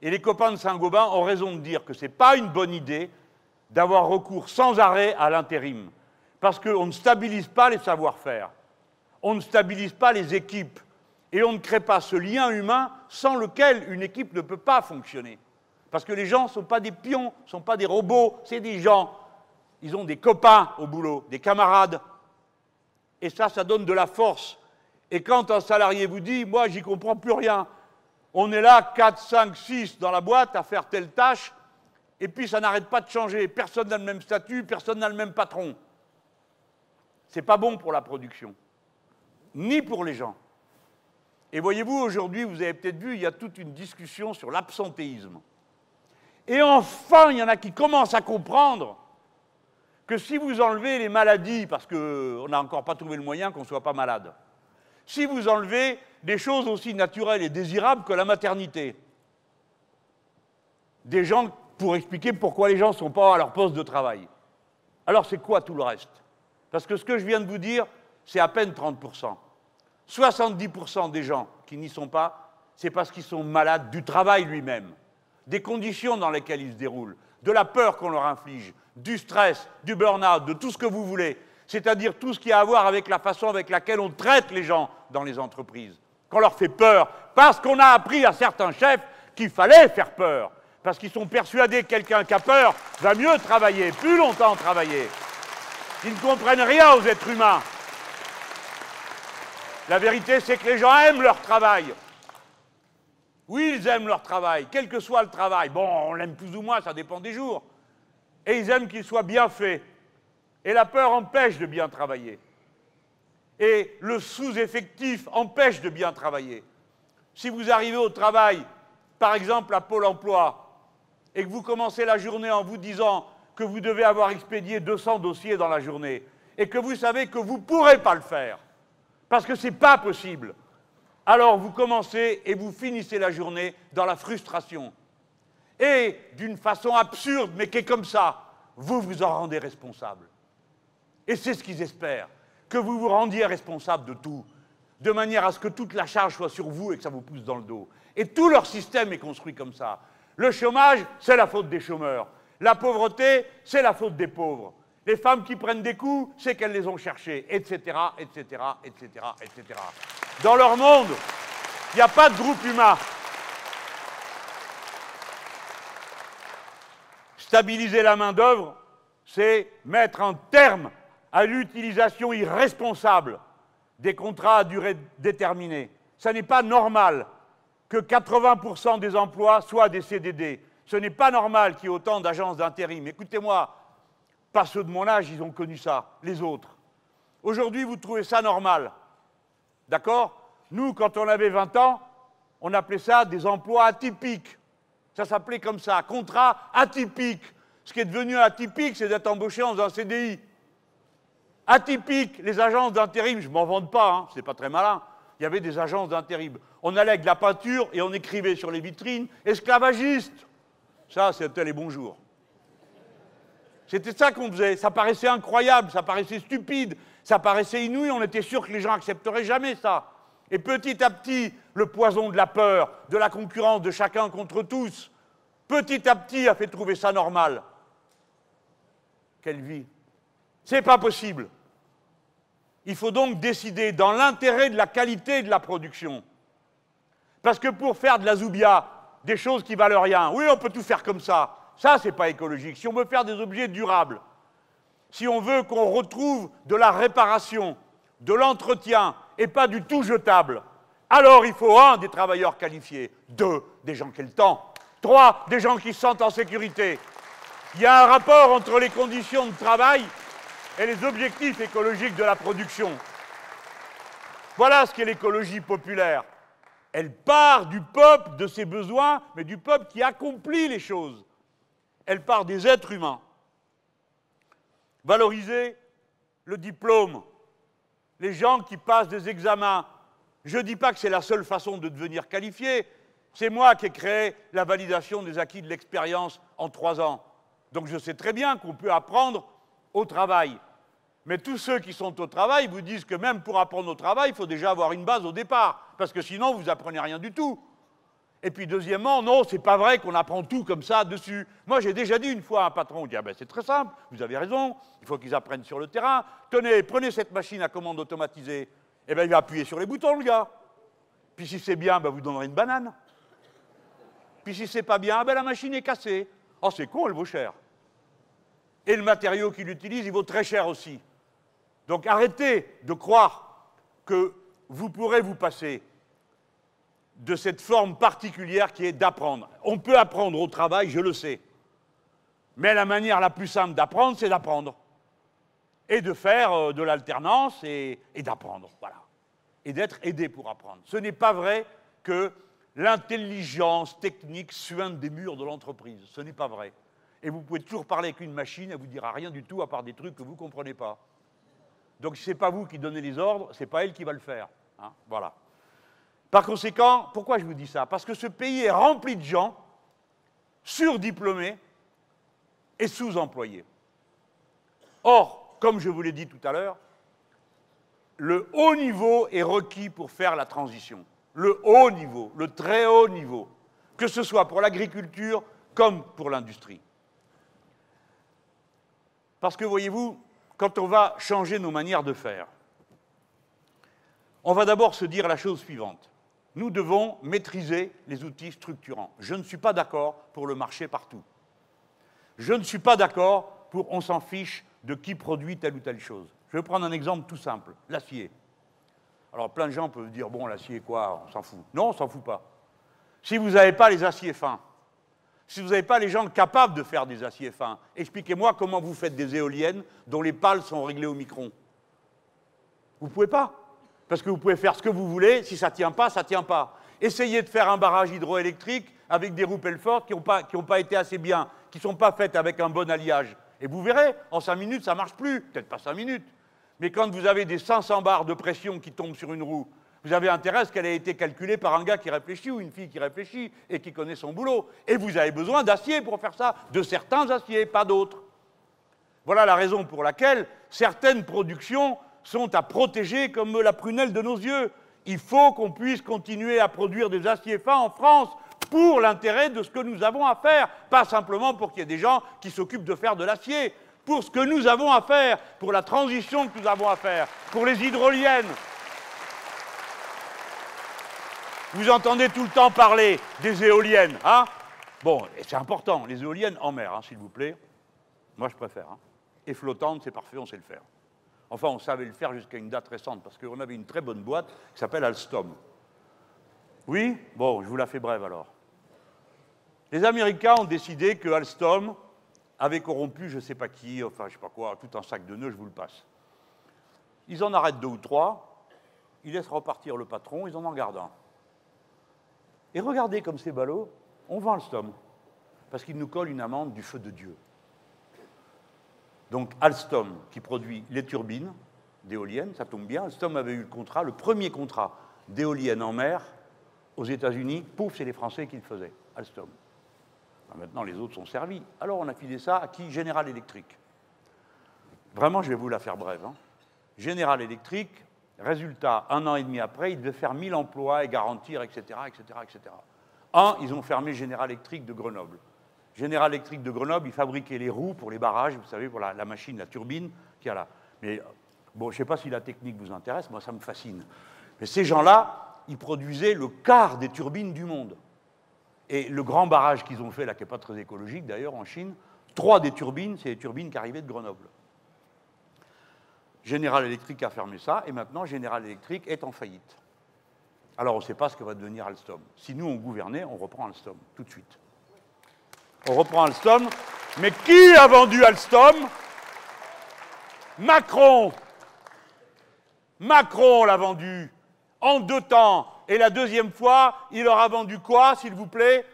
A: Et les copains de Saint-Gobain ont raison de dire que ce n'est pas une bonne idée d'avoir recours sans arrêt à l'intérim, parce qu'on ne stabilise pas les savoir-faire. on ne stabilise pas les équipes et on ne crée pas ce lien humain sans lequel une équipe ne peut pas fonctionner. Parce que les gens ne sont pas des pions, ne sont pas des robots, c'est des gens. Ils ont des copains au boulot, des camarades. Et ça, ça donne de la force. Et quand un salarié vous dit, moi, j'y comprends plus rien, on est là, 4, 5, 6 dans la boîte à faire telle tâche, et puis ça n'arrête pas de changer. Personne n'a le même statut, personne n'a le même patron. C'est pas bon pour la production, ni pour les gens. Et voyez-vous, aujourd'hui, vous avez peut-être vu, il y a toute une discussion sur l'absentéisme. Et enfin, il y en a qui commencent à comprendre que si vous enlevez les maladies, parce qu'on n'a encore pas trouvé le moyen qu'on ne soit pas malade, si vous enlevez des choses aussi naturelles et désirables que la maternité, des gens pour expliquer pourquoi les gens ne sont pas à leur poste de travail. Alors c'est quoi tout le reste? Parce que ce que je viens de vous dire, c'est à peine 30%. 70% des gens qui n'y sont pas, c'est parce qu'ils sont malades du travail lui-même, des conditions dans lesquelles ils se déroulent, de la peur qu'on leur inflige, du stress, du burn-out, de tout ce que vous voulez, c'est-à-dire tout ce qui a à voir avec la façon avec laquelle on traite les gens dans les entreprises, qu'on leur fait peur, parce qu'on a appris à certains chefs qu'il fallait faire peur, parce qu'ils sont persuadés que quelqu'un qui a peur va mieux travailler, plus longtemps travailler. Ils ne comprennent rien aux êtres humains. La vérité, c'est que les gens aiment leur travail. Oui, ils aiment leur travail, quel que soit le travail. Bon, on l'aime plus ou moins, ça dépend des jours. Et ils aiment qu'il soit bien fait. Et la peur empêche de bien travailler. Et le sous-effectif empêche de bien travailler. Si vous arrivez au travail, par exemple à Pôle emploi, et que vous commencez la journée en vous disant que vous devez avoir expédié 200 dossiers dans la journée, et que vous savez que vous ne pourrez pas le faire, parce que ce n'est pas possible, alors vous commencez et vous finissez la journée dans la frustration. Et d'une façon absurde, mais qui est comme ça, vous vous en rendez responsable. Et c'est ce qu'ils espèrent, que vous vous rendiez responsable de tout, de manière à ce que toute la charge soit sur vous et que ça vous pousse dans le dos. Et tout leur système est construit comme ça. Le chômage, c'est la faute des chômeurs. La pauvreté, c'est la faute des pauvres. Les femmes qui prennent des coups, c'est qu'elles les ont cherchés, etc., etc., etc., etc. Dans leur monde, il n'y a pas de groupe humain. Stabiliser la main-d'œuvre, c'est mettre un terme à l'utilisation irresponsable des contrats à durée déterminée. Ce n'est pas normal que 80% des emplois soient des CDD. Ce n'est pas normal qu'il y ait autant d'agences d'intérim. Écoutez-moi, pas ceux de mon âge, ils ont connu ça, les autres. Aujourd'hui, vous trouvez ça normal. D'accord? Nous, quand on avait 20 ans, on appelait ça des emplois atypiques. Ça s'appelait comme ça, contrat atypique. Ce qui est devenu atypique, c'est d'être embauché dans un CDI. Atypique, les agences d'intérim, je m'en vante pas, hein, c'est pas très malin. Il y avait des agences d'intérim. On allait avec de la peinture et on écrivait sur les vitrines esclavagiste. Ça, c'était les bons jours. C'était ça qu'on faisait. Ça paraissait incroyable, ça paraissait stupide, ça paraissait inouï. On était sûr que les gens accepteraient jamais ça. Et petit à petit, le poison de la peur, de la concurrence de chacun contre tous, petit à petit a fait trouver ça normal. Quelle vie C'est pas possible. Il faut donc décider dans l'intérêt de la qualité de la production. Parce que pour faire de la zoubia, des choses qui valent rien, oui, on peut tout faire comme ça. Ça, c'est pas écologique. Si on veut faire des objets durables, si on veut qu'on retrouve de la réparation, de l'entretien et pas du tout jetable, alors il faut un des travailleurs qualifiés, deux des gens qui ont le temps, trois des gens qui se sentent en sécurité. Il y a un rapport entre les conditions de travail et les objectifs écologiques de la production. Voilà ce qu'est l'écologie populaire. Elle part du peuple, de ses besoins, mais du peuple qui accomplit les choses. Elle part des êtres humains. Valoriser le diplôme, les gens qui passent des examens. Je ne dis pas que c'est la seule façon de devenir qualifié. C'est moi qui ai créé la validation des acquis de l'expérience en trois ans. Donc je sais très bien qu'on peut apprendre au travail. Mais tous ceux qui sont au travail vous disent que même pour apprendre au travail, il faut déjà avoir une base au départ, parce que sinon vous apprenez rien du tout. Et puis deuxièmement, non, c'est pas vrai qu'on apprend tout comme ça dessus. Moi, j'ai déjà dit une fois à un patron, dit, ah ben, c'est très simple, vous avez raison, il faut qu'ils apprennent sur le terrain. Tenez, prenez cette machine à commande automatisée. eh bien, il va appuyer sur les boutons, le gars. Puis si c'est bien, ben, vous donnerez une banane. Puis si c'est pas bien, ben, la machine est cassée. Oh, c'est con, elle vaut cher. Et le matériau qu'il utilise, il vaut très cher aussi. Donc arrêtez de croire que vous pourrez vous passer de cette forme particulière qui est d'apprendre. On peut apprendre au travail, je le sais. Mais la manière la plus simple d'apprendre, c'est d'apprendre. Et de faire euh, de l'alternance et, d'apprendre. Voilà. Et d'être aidé pour apprendre. Ce n'est pas vrai que l'intelligence technique suinte des murs de l'entreprise. Ce n'est pas vrai. Et vous pouvez toujours parler avec une machine, elle ne vous dira rien du tout à part des trucs que vous ne comprenez pas. Donc ce n'est pas vous qui donnez les ordres, ce n'est pas elle qui va le faire. Hein. voilà. Par conséquent, pourquoi je vous dis ça? Parce que ce pays est rempli de gens surdiplômés et sous-employés. Or, comme je vous l'ai dit tout à l'heure, le haut niveau est requis pour faire la transition. Le haut niveau, le très haut niveau, que ce soit pour l'agriculture comme pour l'industrie. Parce que, voyez-vous, quand on va changer nos manières de faire, on va d'abord se dire la chose suivante. Nous devons maîtriser les outils structurants. Je ne suis pas d'accord pour le marché partout. Je ne suis pas d'accord pour on s'en fiche de qui produit telle ou telle chose. Je vais prendre un exemple tout simple, l'acier. Alors plein de gens peuvent dire, bon, l'acier quoi, on s'en fout. Non, on s'en fout pas. Si vous n'avez pas les aciers fins, si vous n'avez pas les gens capables de faire des aciers fins, expliquez-moi comment vous faites des éoliennes dont les pales sont réglées au micron. Vous ne pouvez pas. Parce que vous pouvez faire ce que vous voulez, si ça ne tient pas, ça ne tient pas. Essayez de faire un barrage hydroélectrique avec des roues Pelfort qui n'ont pas, pas, été assez bien, qui ne sont pas faites avec un bon alliage. Et vous verrez, en 5 minutes, ça ne marche plus. Peut-être pas 5 minutes. Mais quand vous avez des 500 bars de pression qui tombent sur une roue, vous avez intérêt à ce qu'elle ait été calculée par un gars qui réfléchit ou une fille qui réfléchit et qui connaît son boulot. Et vous avez besoin d'acier pour faire ça, de certains aciers, pas d'autres. Voilà la raison pour laquelle certaines productions sont à protéger comme la prunelle de nos yeux. Il faut qu'on puisse continuer à produire des aciers fins en France pour l'intérêt de ce que nous avons à faire, pas simplement pour qu'il y ait des gens qui s'occupent de faire de l'acier, pour ce que nous avons à faire, pour la transition que nous avons à faire, pour les hydroliennes, vous entendez tout le temps parler des éoliennes, hein? Bon, c'est important, les éoliennes en mer, hein, s'il vous plaît. Moi, je préfère. Hein. Et flottantes, c'est parfait, on sait le faire. Enfin, on savait le faire jusqu'à une date récente, parce qu'on avait une très bonne boîte qui s'appelle Alstom. Oui? Bon, je vous la fais brève alors. Les Américains ont décidé que Alstom avait corrompu je ne sais pas qui, enfin je ne sais pas quoi, tout un sac de nœuds, je vous le passe. Ils en arrêtent deux ou trois, ils laissent repartir le patron, ils en en gardent un. Et regardez comme ces ballots, on vend Alstom, parce qu'ils nous collent une amende du feu de Dieu. Donc Alstom, qui produit les turbines d'éoliennes, ça tombe bien, Alstom avait eu le contrat, le premier contrat d'éoliennes en mer aux États-Unis, pouf, c'est les Français qui le faisaient, Alstom. maintenant, les autres sont servis. Alors on a filé ça à qui? General Electric. Vraiment, je vais vous la faire brève. Hein. General Electric Résultat, un an et demi après, ils devaient faire 1000 emplois et garantir, etc., etc., etc. Un, ils ont fermé Général Electric de Grenoble. Général Electric de Grenoble, ils fabriquaient les roues pour les barrages, vous savez, pour la, machine, la turbine qui a là. Mais bon, je ne sais pas si la technique vous intéresse, moi ça me fascine. Mais ces gens-là, ils produisaient le quart des turbines du monde. Et le grand barrage qu'ils ont fait, là, qui n'est pas très écologique d'ailleurs, en Chine, trois des turbines, c'est les turbines qui arrivaient de Grenoble. General Electric a fermé ça, et maintenant General Electric est en faillite. Alors on ne sait pas ce que va devenir Alstom. Si nous on gouvernait, on reprend Alstom, tout de suite. On reprend Alstom, mais qui a vendu Alstom? Macron. Macron l'a vendu en deux temps. Et la deuxième fois, il aura vendu quoi, s'il vous plaît?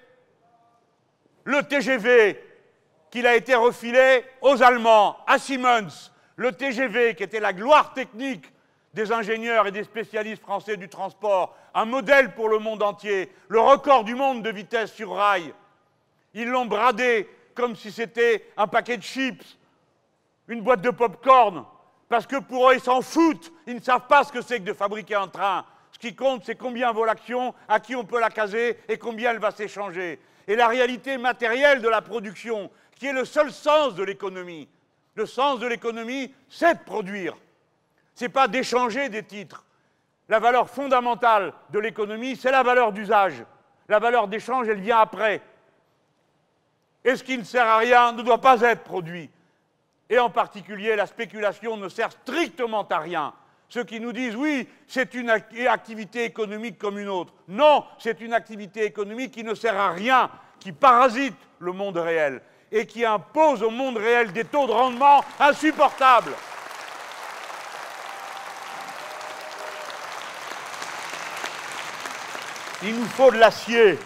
A: Le TGV, qu'il a été refilé aux Allemands, à Siemens, le TGV, qui était la gloire technique des ingénieurs et des spécialistes français du transport, un modèle pour le monde entier, le record du monde de vitesse sur rail. Ils l'ont bradé comme si c'était un paquet de chips, une boîte de pop-corn, parce que pour eux, ils s'en foutent, ils ne savent pas ce que c'est que de fabriquer un train. Ce qui compte, c'est combien vaut l'action, à qui on peut la caser et combien elle va s'échanger. Et la réalité matérielle de la production, qui est le seul sens de l'économie, le sens de l'économie, c'est de produire. Ce n'est pas d'échanger des titres. La valeur fondamentale de l'économie, c'est la valeur d'usage. La valeur d'échange, elle vient après. Et ce qui ne sert à rien ne doit pas être produit. Et en particulier, la spéculation ne sert strictement à rien. Ceux qui nous disent oui, c'est une activité économique comme une autre. Non, c'est une activité économique qui ne sert à rien, qui parasite le monde réel et qui impose au monde réel des taux de rendement insupportables. Il nous faut de l'acier.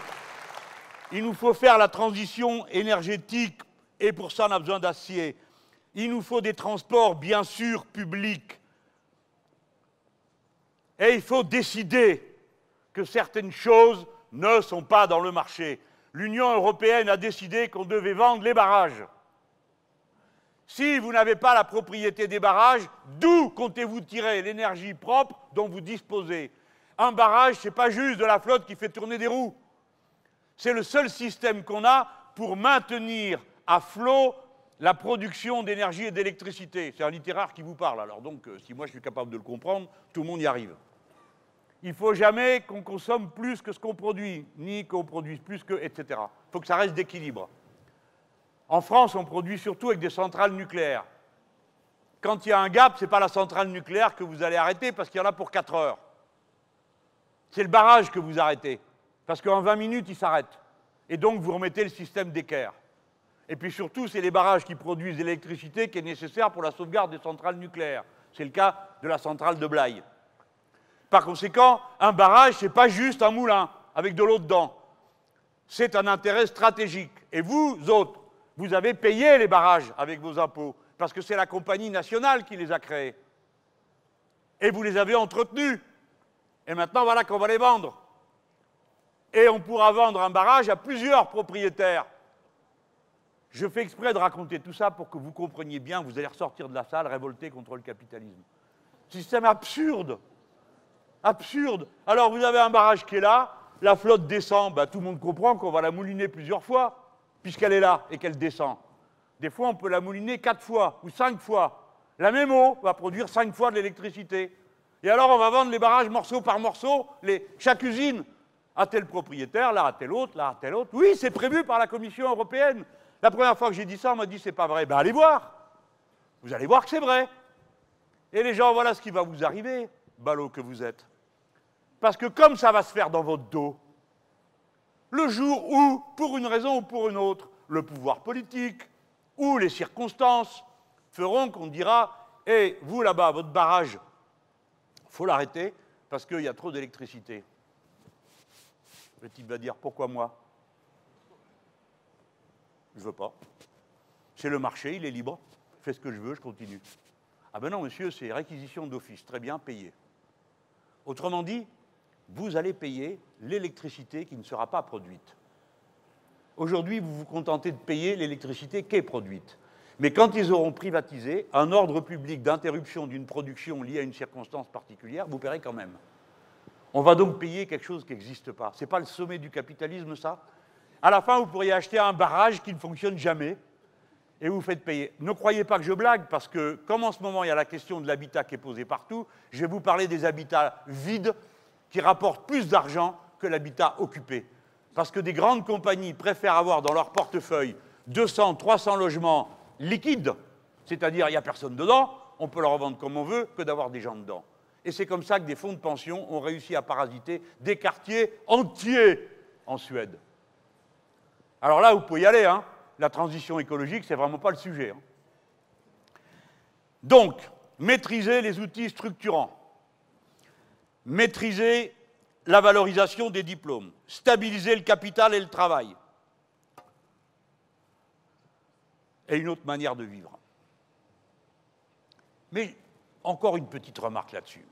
A: Il nous faut faire la transition énergétique et pour ça on a besoin d'acier. Il nous faut des transports bien sûr publics. Et il faut décider que certaines choses ne sont pas dans le marché. L'Union européenne a décidé qu'on devait vendre les barrages. Si vous n'avez pas la propriété des barrages, d'où comptez-vous tirer l'énergie propre dont vous disposez? Un barrage, ce n'est pas juste de la flotte qui fait tourner des roues. C'est le seul système qu'on a pour maintenir à flot la production d'énergie et d'électricité. C'est un littéraire qui vous parle, alors donc euh, si moi je suis capable de le comprendre, tout le monde y arrive. Il ne faut jamais qu'on consomme plus que ce qu'on produit, ni qu'on produise plus que, etc. Il faut que ça reste d'équilibre. En France, on produit surtout avec des centrales nucléaires. Quand il y a un gap, ce n'est pas la centrale nucléaire que vous allez arrêter parce qu'il y en a pour 4 heures. C'est le barrage que vous arrêtez. Parce qu'en 20 minutes, il s'arrête. Et donc, vous remettez le système d'équerre. Et puis surtout, c'est les barrages qui produisent l'électricité qui est nécessaire pour la sauvegarde des centrales nucléaires. C'est le cas de la centrale de Blaye. Par conséquent, un barrage, ce n'est pas juste un moulin avec de l'eau dedans. C'est un intérêt stratégique. Et vous autres, vous avez payé les barrages avec vos impôts, parce que c'est la compagnie nationale qui les a créés. Et vous les avez entretenus. Et maintenant, voilà qu'on va les vendre. Et on pourra vendre un barrage à plusieurs propriétaires. Je fais exprès de raconter tout ça pour que vous compreniez bien, vous allez ressortir de la salle révolté contre le capitalisme. Système absurde. Absurde. Alors vous avez un barrage qui est là, la flotte descend, ben, tout le monde comprend qu'on va la mouliner plusieurs fois, puisqu'elle est là et qu'elle descend. Des fois, on peut la mouliner quatre fois ou cinq fois. La même eau va produire cinq fois de l'électricité. Et alors, on va vendre les barrages morceau par morceau, chaque usine à tel propriétaire, là à tel autre, là à tel autre. Oui, c'est prévu par la Commission européenne. La première fois que j'ai dit ça, on m'a dit c'est pas vrai. Ben allez voir. Vous allez voir que c'est vrai. Et les gens, voilà ce qui va vous arriver, ballot que vous êtes. Parce que comme ça va se faire dans votre dos, le jour où, pour une raison ou pour une autre, le pouvoir politique ou les circonstances feront qu'on dira Hé, vous là-bas, votre barrage, faut l'arrêter parce qu'il y a trop d'électricité. Le va dire pourquoi moi? Je ne veux pas. C'est le marché, il est libre. Fais ce que je veux, je continue. Ah ben non, monsieur, c'est réquisition d'office, très bien payé. Autrement dit, vous allez payer l'électricité qui ne sera pas produite. Aujourd'hui, vous vous contentez de payer l'électricité qui est produite. Mais quand ils auront privatisé, un ordre public d'interruption d'une production liée à une circonstance particulière, vous paierez quand même. On va donc payer quelque chose qui n'existe pas. Ce n'est pas le sommet du capitalisme, ça À la fin, vous pourriez acheter un barrage qui ne fonctionne jamais et vous faites payer. Ne croyez pas que je blague, parce que comme en ce moment il y a la question de l'habitat qui est posée partout, je vais vous parler des habitats vides qui rapportent plus d'argent que l'habitat occupé. Parce que des grandes compagnies préfèrent avoir dans leur portefeuille 200, 300 logements liquide, c'est-à-dire il n'y a personne dedans, on peut le revendre comme on veut, que d'avoir des gens dedans. Et c'est comme ça que des fonds de pension ont réussi à parasiter des quartiers entiers en Suède. Alors là, vous pouvez y aller, hein. La transition écologique, c'est vraiment pas le sujet. Hein. Donc, maîtriser les outils structurants, maîtriser la valorisation des diplômes, stabiliser le capital et le travail, et une autre manière de vivre. Mais encore une petite remarque là-dessus.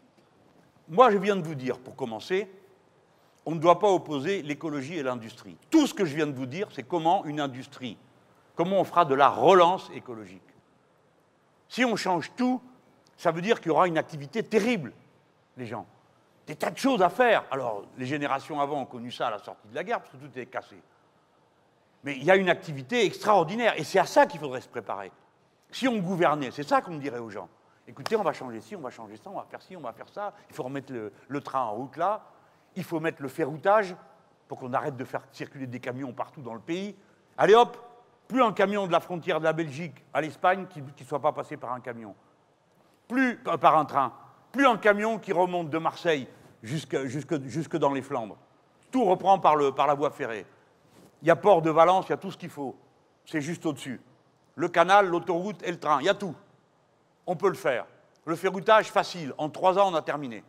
A: Moi, je viens de vous dire, pour commencer, on ne doit pas opposer l'écologie et l'industrie. Tout ce que je viens de vous dire, c'est comment une industrie, comment on fera de la relance écologique. Si on change tout, ça veut dire qu'il y aura une activité terrible, les gens. Des tas de choses à faire. Alors, les générations avant ont connu ça à la sortie de la guerre, parce que tout est cassé. Mais il y a une activité extraordinaire, et c'est à ça qu'il faudrait se préparer. Si on gouvernait, c'est ça qu'on dirait aux gens. Écoutez, on va changer ci, on va changer ça, on va faire ci, on va faire ça. Il faut remettre le, train en route là. Il faut mettre le ferroutage pour qu'on arrête de faire circuler des camions partout dans le pays. Allez hop, plus un camion de la frontière de la Belgique à l'Espagne qui ne soit pas passé par un camion. Plus euh, par un train. Plus un camion qui remonte de Marseille jusque, dans les Flandres. Tout reprend par la voie ferrée. Il y a port de Valence, il y a tout ce qu'il faut. C'est juste au-dessus. Le canal, l'autoroute et le train, il y a tout. On peut le faire. Le ferroutage, facile. En trois ans, on a terminé.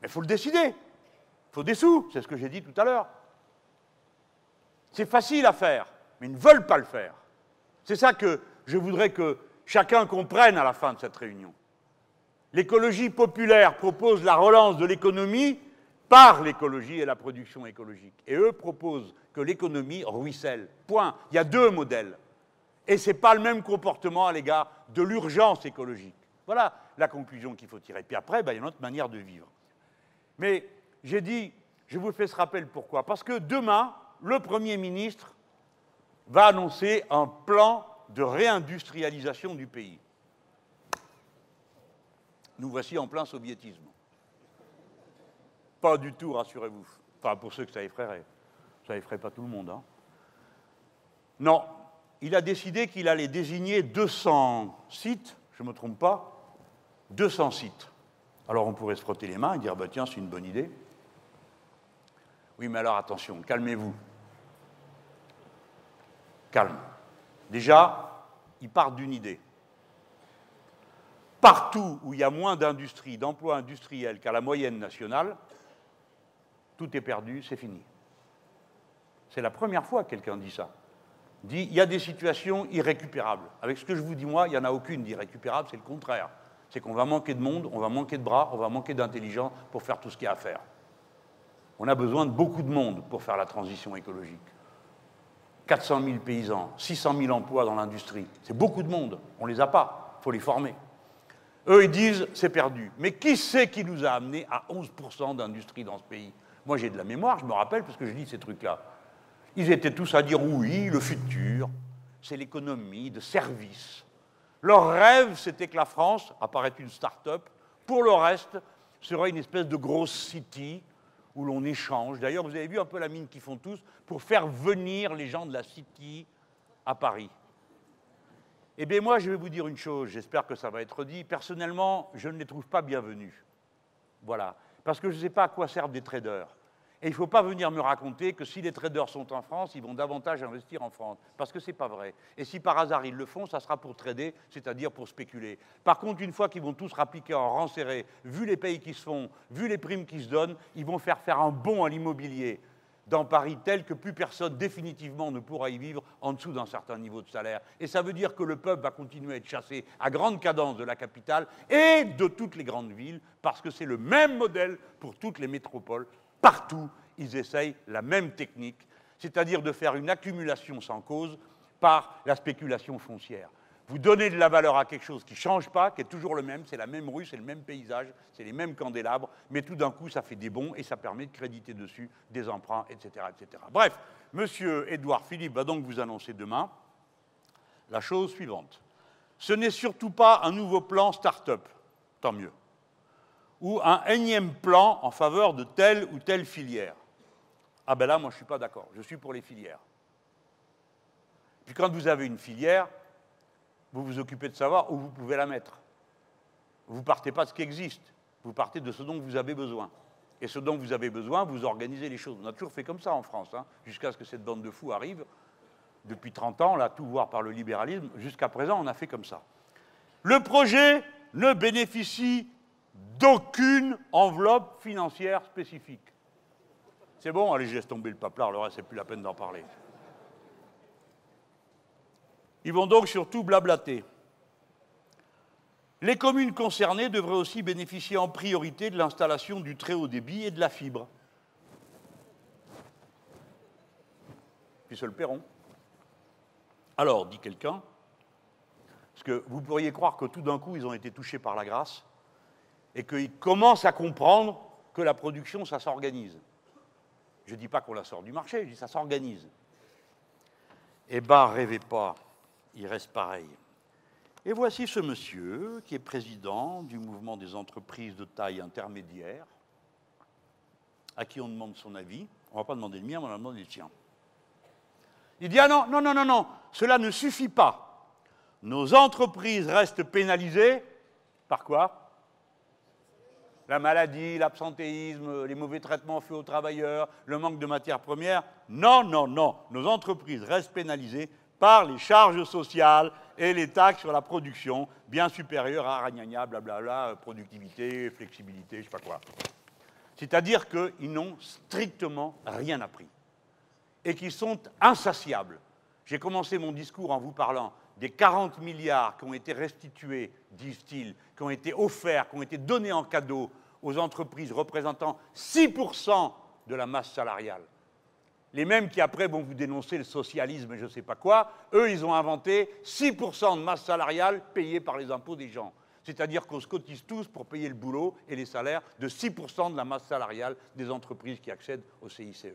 A: Mais il faut le décider. Il faut des sous, c'est ce que j'ai dit tout à l'heure. C'est facile à faire, mais ils ne veulent pas le faire. C'est ça que je voudrais que chacun comprenne à la fin de cette réunion. L'écologie populaire propose la relance de l'économie par l'écologie et la production écologique. Et eux proposent que l'économie ruisselle. Point. Il y a deux modèles. Et ce n'est pas le même comportement à l'égard de l'urgence écologique. Voilà la conclusion qu'il faut tirer. Puis après, ben, il y a une autre manière de vivre. Mais j'ai dit, je vous fais ce rappel pourquoi? Parce que demain, le Premier ministre va annoncer un plan de réindustrialisation du pays. Nous voici en plein soviétisme. Pas du tout, rassurez-vous. Enfin, pour ceux que ça effraierait. Ça effraie pas tout le monde. Hein. Non, il a décidé qu'il allait désigner 200 sites, je ne me trompe pas, 200 sites. Alors on pourrait se frotter les mains et dire, bah, tiens, c'est une bonne idée. Oui, mais alors attention, calmez-vous. Calme. Déjà, il part d'une idée. Partout où il y a moins d'industrie, d'emplois industriels qu'à la moyenne nationale, tout est perdu, c'est fini. C'est la première fois que quelqu'un dit ça. Dit, il y a des situations irrécupérables. Avec ce que je vous dis moi, il n'y en a aucune d'irrécupérable, c'est le contraire. C'est qu'on va manquer de monde, on va manquer de bras, on va manquer d'intelligence pour faire tout ce qu'il y a à faire. On a besoin de beaucoup de monde pour faire la transition écologique. 400 000 paysans, 600 000 emplois dans l'industrie, c'est beaucoup de monde. On ne les a pas, il faut les former. Eux, ils disent, c'est perdu. Mais qui c'est qui nous a amené à 11% d'industrie dans ce pays? Moi, j'ai de la mémoire, je me rappelle, parce que je lis ces trucs-là. Ils étaient tous à dire oui, le futur, c'est l'économie de service. Leur rêve, c'était que la France apparaît une start-up. Pour le reste, serait une espèce de grosse city où l'on échange. D'ailleurs, vous avez vu un peu la mine qu'ils font tous pour faire venir les gens de la city à Paris. Eh bien, moi, je vais vous dire une chose, j'espère que ça va être dit. Personnellement, je ne les trouve pas bienvenus. Voilà. Parce que je ne sais pas à quoi servent des traders. Et il ne faut pas venir me raconter que si les traders sont en France, ils vont davantage investir en France. Parce que ce n'est pas vrai. Et si par hasard ils le font, ça sera pour trader, c'est-à-dire pour spéculer. Par contre, une fois qu'ils vont tous rappliquer en rang serré, vu les pays qui se font, vu les primes qui se donnent, ils vont faire faire un bond à l'immobilier dans Paris tel que plus personne définitivement ne pourra y vivre en dessous d'un certain niveau de salaire. Et ça veut dire que le peuple va continuer à être chassé à grande cadence de la capitale et de toutes les grandes villes, parce que c'est le même modèle pour toutes les métropoles Partout, ils essayent la même technique, c'est-à-dire de faire une accumulation sans cause par la spéculation foncière. Vous donnez de la valeur à quelque chose qui ne change pas, qui est toujours le même, c'est la même rue, c'est le même paysage, c'est les mêmes candélabres, mais tout d'un coup, ça fait des bons et ça permet de créditer dessus des emprunts, etc. etc. Bref, Monsieur Édouard Philippe va donc vous annoncer demain la chose suivante. Ce n'est surtout pas un nouveau plan start-up, tant mieux ou un énième plan en faveur de telle ou telle filière. Ah ben là, moi, je ne suis pas d'accord. Je suis pour les filières. Puis quand vous avez une filière, vous vous occupez de savoir où vous pouvez la mettre. Vous ne partez pas de ce qui existe. Vous partez de ce dont vous avez besoin. Et ce dont vous avez besoin, vous organisez les choses. On a toujours fait comme ça en France, hein, jusqu'à ce que cette bande de fous arrive. Depuis 30 ans, là, tout voir par le libéralisme. Jusqu'à présent, on a fait comme ça. Le projet ne bénéficie d'aucune enveloppe financière spécifique. C'est bon, allez, je laisse tomber le paplard, le reste, c'est plus la peine d'en parler. Ils vont donc surtout blablater. Les communes concernées devraient aussi bénéficier en priorité de l'installation du très haut débit et de la fibre. Puis se le paieront. Alors, dit quelqu'un, parce que vous pourriez croire que tout d'un coup, ils ont été touchés par la grâce, et qu'ils commencent à comprendre que la production, ça s'organise. Je ne dis pas qu'on la sort du marché, je dis ça s'organise. Eh bien, rêvez pas, il reste pareil. Et voici ce monsieur qui est président du mouvement des entreprises de taille intermédiaire, à qui on demande son avis. On ne va pas demander le mien, on va demander le tien. Il dit Ah non, non, non, non, non, cela ne suffit pas. Nos entreprises restent pénalisées par quoi? La maladie, l'absentéisme, les mauvais traitements faits aux travailleurs, le manque de matières premières. Non, non, non. Nos entreprises restent pénalisées par les charges sociales et les taxes sur la production, bien supérieures à ragnagna, blablabla, productivité, flexibilité, je sais pas quoi. C'est-à-dire qu'ils n'ont strictement rien appris et qu'ils sont insatiables. J'ai commencé mon discours en vous parlant des 40 milliards qui ont été restitués, disent-ils, qui ont été offerts, qui ont été donnés en cadeau aux entreprises représentant 6% de la masse salariale. Les mêmes qui après vont vous dénoncer le socialisme et je ne sais pas quoi, eux, ils ont inventé 6% de masse salariale payée par les impôts des gens. C'est-à-dire qu'on se cotise tous pour payer le boulot et les salaires de 6% de la masse salariale des entreprises qui accèdent au CICE.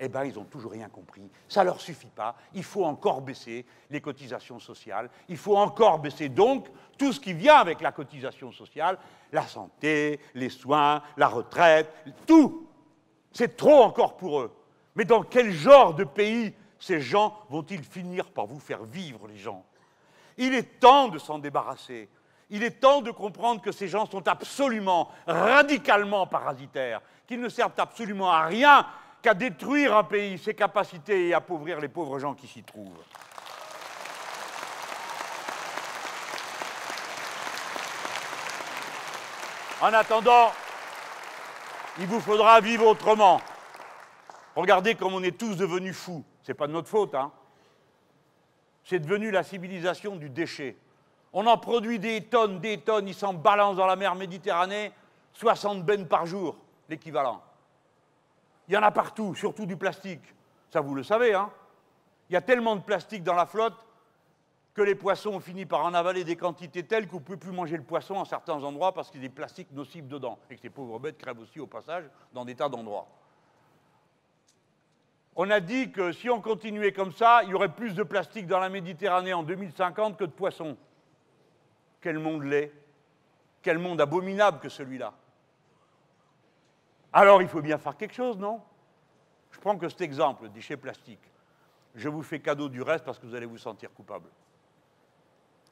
A: Eh bien, ils n'ont toujours rien compris. Ça ne leur suffit pas. Il faut encore baisser les cotisations sociales. Il faut encore baisser donc tout ce qui vient avec la cotisation sociale, la santé, les soins, la retraite, tout. C'est trop encore pour eux. Mais dans quel genre de pays ces gens vont-ils finir par vous faire vivre, les gens? Il est temps de s'en débarrasser. Il est temps de comprendre que ces gens sont absolument, radicalement parasitaires, qu'ils ne servent absolument à rien qu'à détruire un pays, ses capacités et appauvrir les pauvres gens qui s'y trouvent. En attendant, il vous faudra vivre autrement. Regardez comme on est tous devenus fous. Ce n'est pas de notre faute, hein. C'est devenu la civilisation du déchet. On en produit des tonnes, des tonnes, ils s'en balancent dans la mer Méditerranée, 60 bennes par jour, l'équivalent. Il y en a partout, surtout du plastique. Ça, vous le savez, hein Il y a tellement de plastique dans la flotte que les poissons ont fini par en avaler des quantités telles vous ne pouvez plus manger le poisson en certains endroits parce qu'il y a des plastiques nocifs dedans et que ces pauvres bêtes crèvent aussi au passage dans des tas d'endroits. On a dit que si on continuait comme ça, il y aurait plus de plastique dans la Méditerranée en 2050 que de poissons. Quel monde laid, quel monde abominable que celui-là. Alors il faut bien faire quelque chose, non? Je prends que cet exemple, déchets plastiques. Je vous fais cadeau du reste parce que vous allez vous sentir coupable.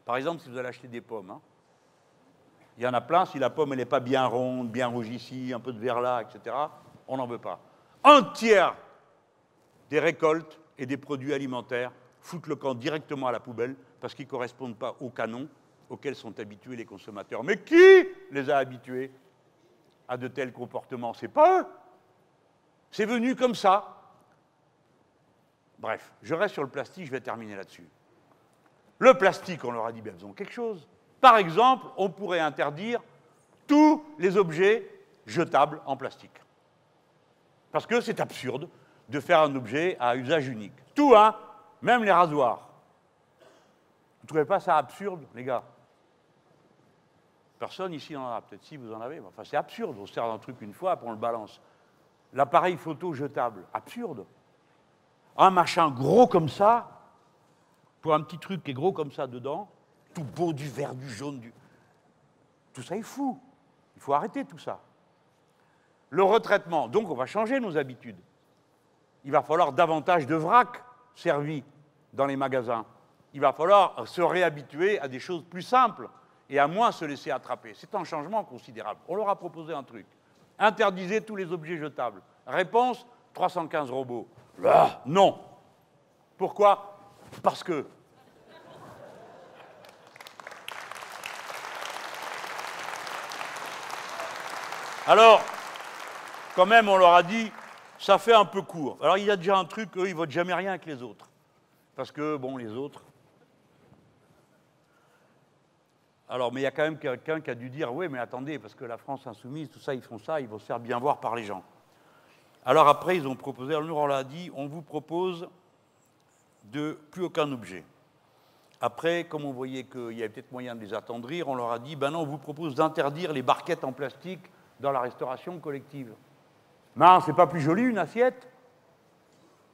A: Par exemple, si vous allez acheter des pommes, hein, il y en a plein, si la pomme n'est pas bien ronde, bien rouge ici, un peu de vert là, etc., on n'en veut pas. Un tiers des récoltes et des produits alimentaires foutent le camp directement à la poubelle parce qu'ils ne correspondent pas au canon auxquels sont habitués les consommateurs. Mais qui les a habitués? À de tels comportements C'est pas eux. C'est venu comme ça. Bref, je reste sur le plastique, je vais terminer là-dessus. Le plastique, on leur a dit, bien, faisons quelque chose. Par exemple, on pourrait interdire tous les objets jetables en plastique. Parce que c'est absurde de faire un objet à usage unique. Tout, hein Même les rasoirs. Vous ne trouvez pas ça absurde, les gars? Personne ici n'en a. Peut-être si vous en avez. Enfin, c'est absurde. On sert d'un truc une fois, après on le balance. L'appareil photo jetable. Absurde. Un machin gros comme ça, pour un petit truc qui est gros comme ça dedans, tout beau, du vert, du jaune, du... Tout ça est fou. Il faut arrêter tout ça. Le retraitement. Donc, on va changer nos habitudes il va falloir davantage de vrac servis dans les magasins. Il va falloir se réhabituer à des choses plus simples et à moins se laisser attraper. C'est un changement considérable. On leur a proposé un truc. Interdisez tous les objets jetables. Réponse 315 robots. Là, non. Pourquoi? Parce que. Alors, quand même, on leur a dit ça fait un peu court. Alors il y a déjà un truc, eux, ils ne votent jamais rien avec les autres. Parce que, bon, les autres. Alors, mais il y a quand même quelqu'un qui a dû dire, oui, mais attendez, parce que la France insoumise, tout ça, ils font ça, ils vont se faire bien voir par les gens. Alors après, ils ont proposé, alors nous, on l'a dit, on vous propose de plus aucun objet. Après, comme on voyait qu'il y avait peut-être moyen de les attendrir, on leur a dit, ben non, on vous propose d'interdire les barquettes en plastique dans la restauration collective. Non, c'est pas plus joli une assiette?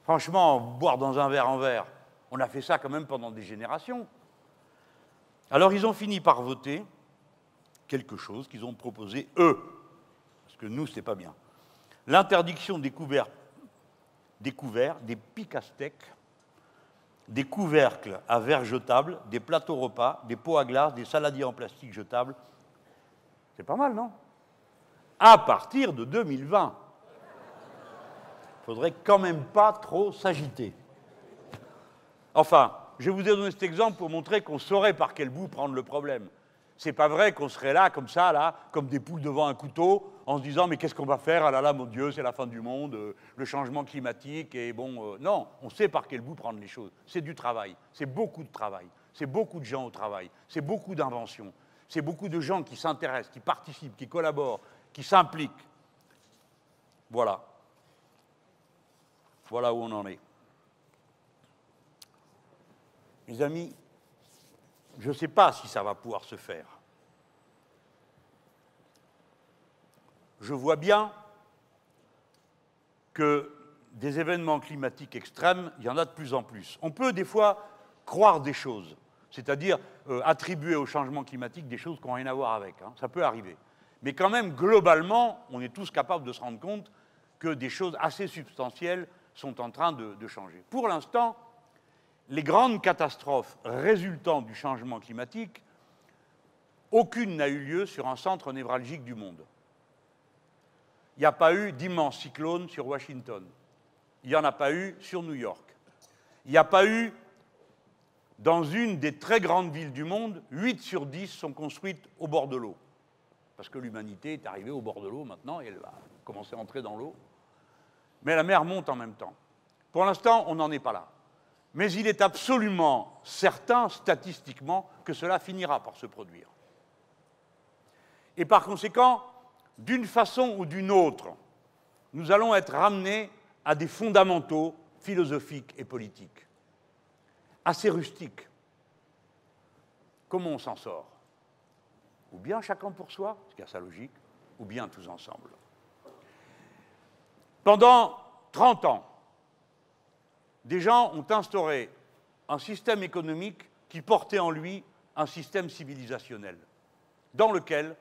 A: Franchement, boire dans un verre en verre, on a fait ça quand même pendant des générations. Alors ils ont fini par voter quelque chose qu'ils ont proposé eux, parce que nous, ce n'est pas bien. L'interdiction des couverts, des couverts, des steak, des couvercles à verre jetables, des plateaux repas, des pots à glace, des saladiers en plastique jetables. C'est pas mal, non? À partir de 2020. Il faudrait quand même pas trop s'agiter. Enfin, je vous ai donné cet exemple pour montrer qu'on saurait par quel bout prendre le problème. C'est pas vrai qu'on serait là, comme ça, là, comme des poules devant un couteau, en se disant mais qu'est-ce qu'on va faire? Ah là là, mon Dieu, c'est la fin du monde, euh, le changement climatique, et bon, euh, non, on sait par quel bout prendre les choses. C'est du travail, c'est beaucoup de travail, c'est beaucoup de gens au travail, c'est beaucoup d'inventions, c'est beaucoup de gens qui s'intéressent, qui participent, qui collaborent, qui s'impliquent. Voilà. Voilà où on en est. Mes amis, je ne sais pas si ça va pouvoir se faire. Je vois bien que des événements climatiques extrêmes, il y en a de plus en plus. On peut des fois croire des choses, c'est-à-dire euh, attribuer au changement climatique des choses qui n'ont rien à voir avec. Hein. Ça peut arriver. Mais quand même, globalement, on est tous capables de se rendre compte que des choses assez substantielles sont en train de, de changer. Pour l'instant, les grandes catastrophes résultant du changement climatique, aucune n'a eu lieu sur un centre névralgique du monde. Il n'y a pas eu d'immenses cyclones sur Washington. Il n'y en a pas eu sur New York. Il n'y a pas eu, dans une des très grandes villes du monde, 8 sur 10 sont construites au bord de l'eau. Parce que l'humanité est arrivée au bord de l'eau maintenant et elle va commencer à entrer dans l'eau. Mais la mer monte en même temps. Pour l'instant, on n'en est pas là mais il est absolument certain, statistiquement, que cela finira par se produire. Et par conséquent, d'une façon ou d'une autre, nous allons être ramenés à des fondamentaux philosophiques et politiques, assez rustiques. Comment on s'en sort? Ou bien chacun pour soi, ce qui a sa logique, ou bien tous ensemble. Pendant 30 ans, des gens ont instauré un système économique qui portait en lui un système civilisationnel, dans lequel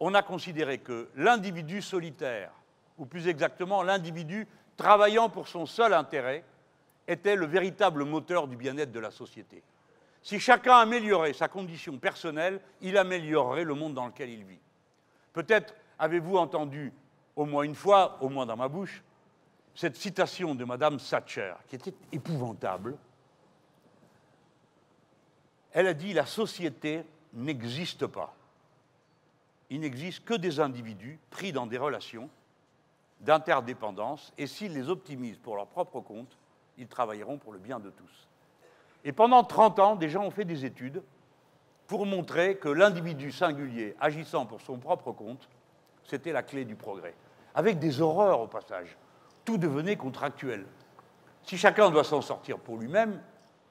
A: on a considéré que l'individu solitaire, ou plus exactement l'individu travaillant pour son seul intérêt, était le véritable moteur du bien-être de la société. Si chacun améliorait sa condition personnelle, il améliorerait le monde dans lequel il vit. Peut-être avez-vous entendu au moins une fois, au moins dans ma bouche, cette citation de Madame Thatcher, qui était épouvantable. Elle a dit La société n'existe pas. Il n'existe que des individus pris dans des relations d'interdépendance, et s'ils les optimisent pour leur propre compte, ils travailleront pour le bien de tous. Et pendant 30 ans, des gens ont fait des études pour montrer que l'individu singulier agissant pour son propre compte, c'était la clé du progrès. Avec des horreurs au passage tout devenait contractuel. Si chacun doit s'en sortir pour lui-même,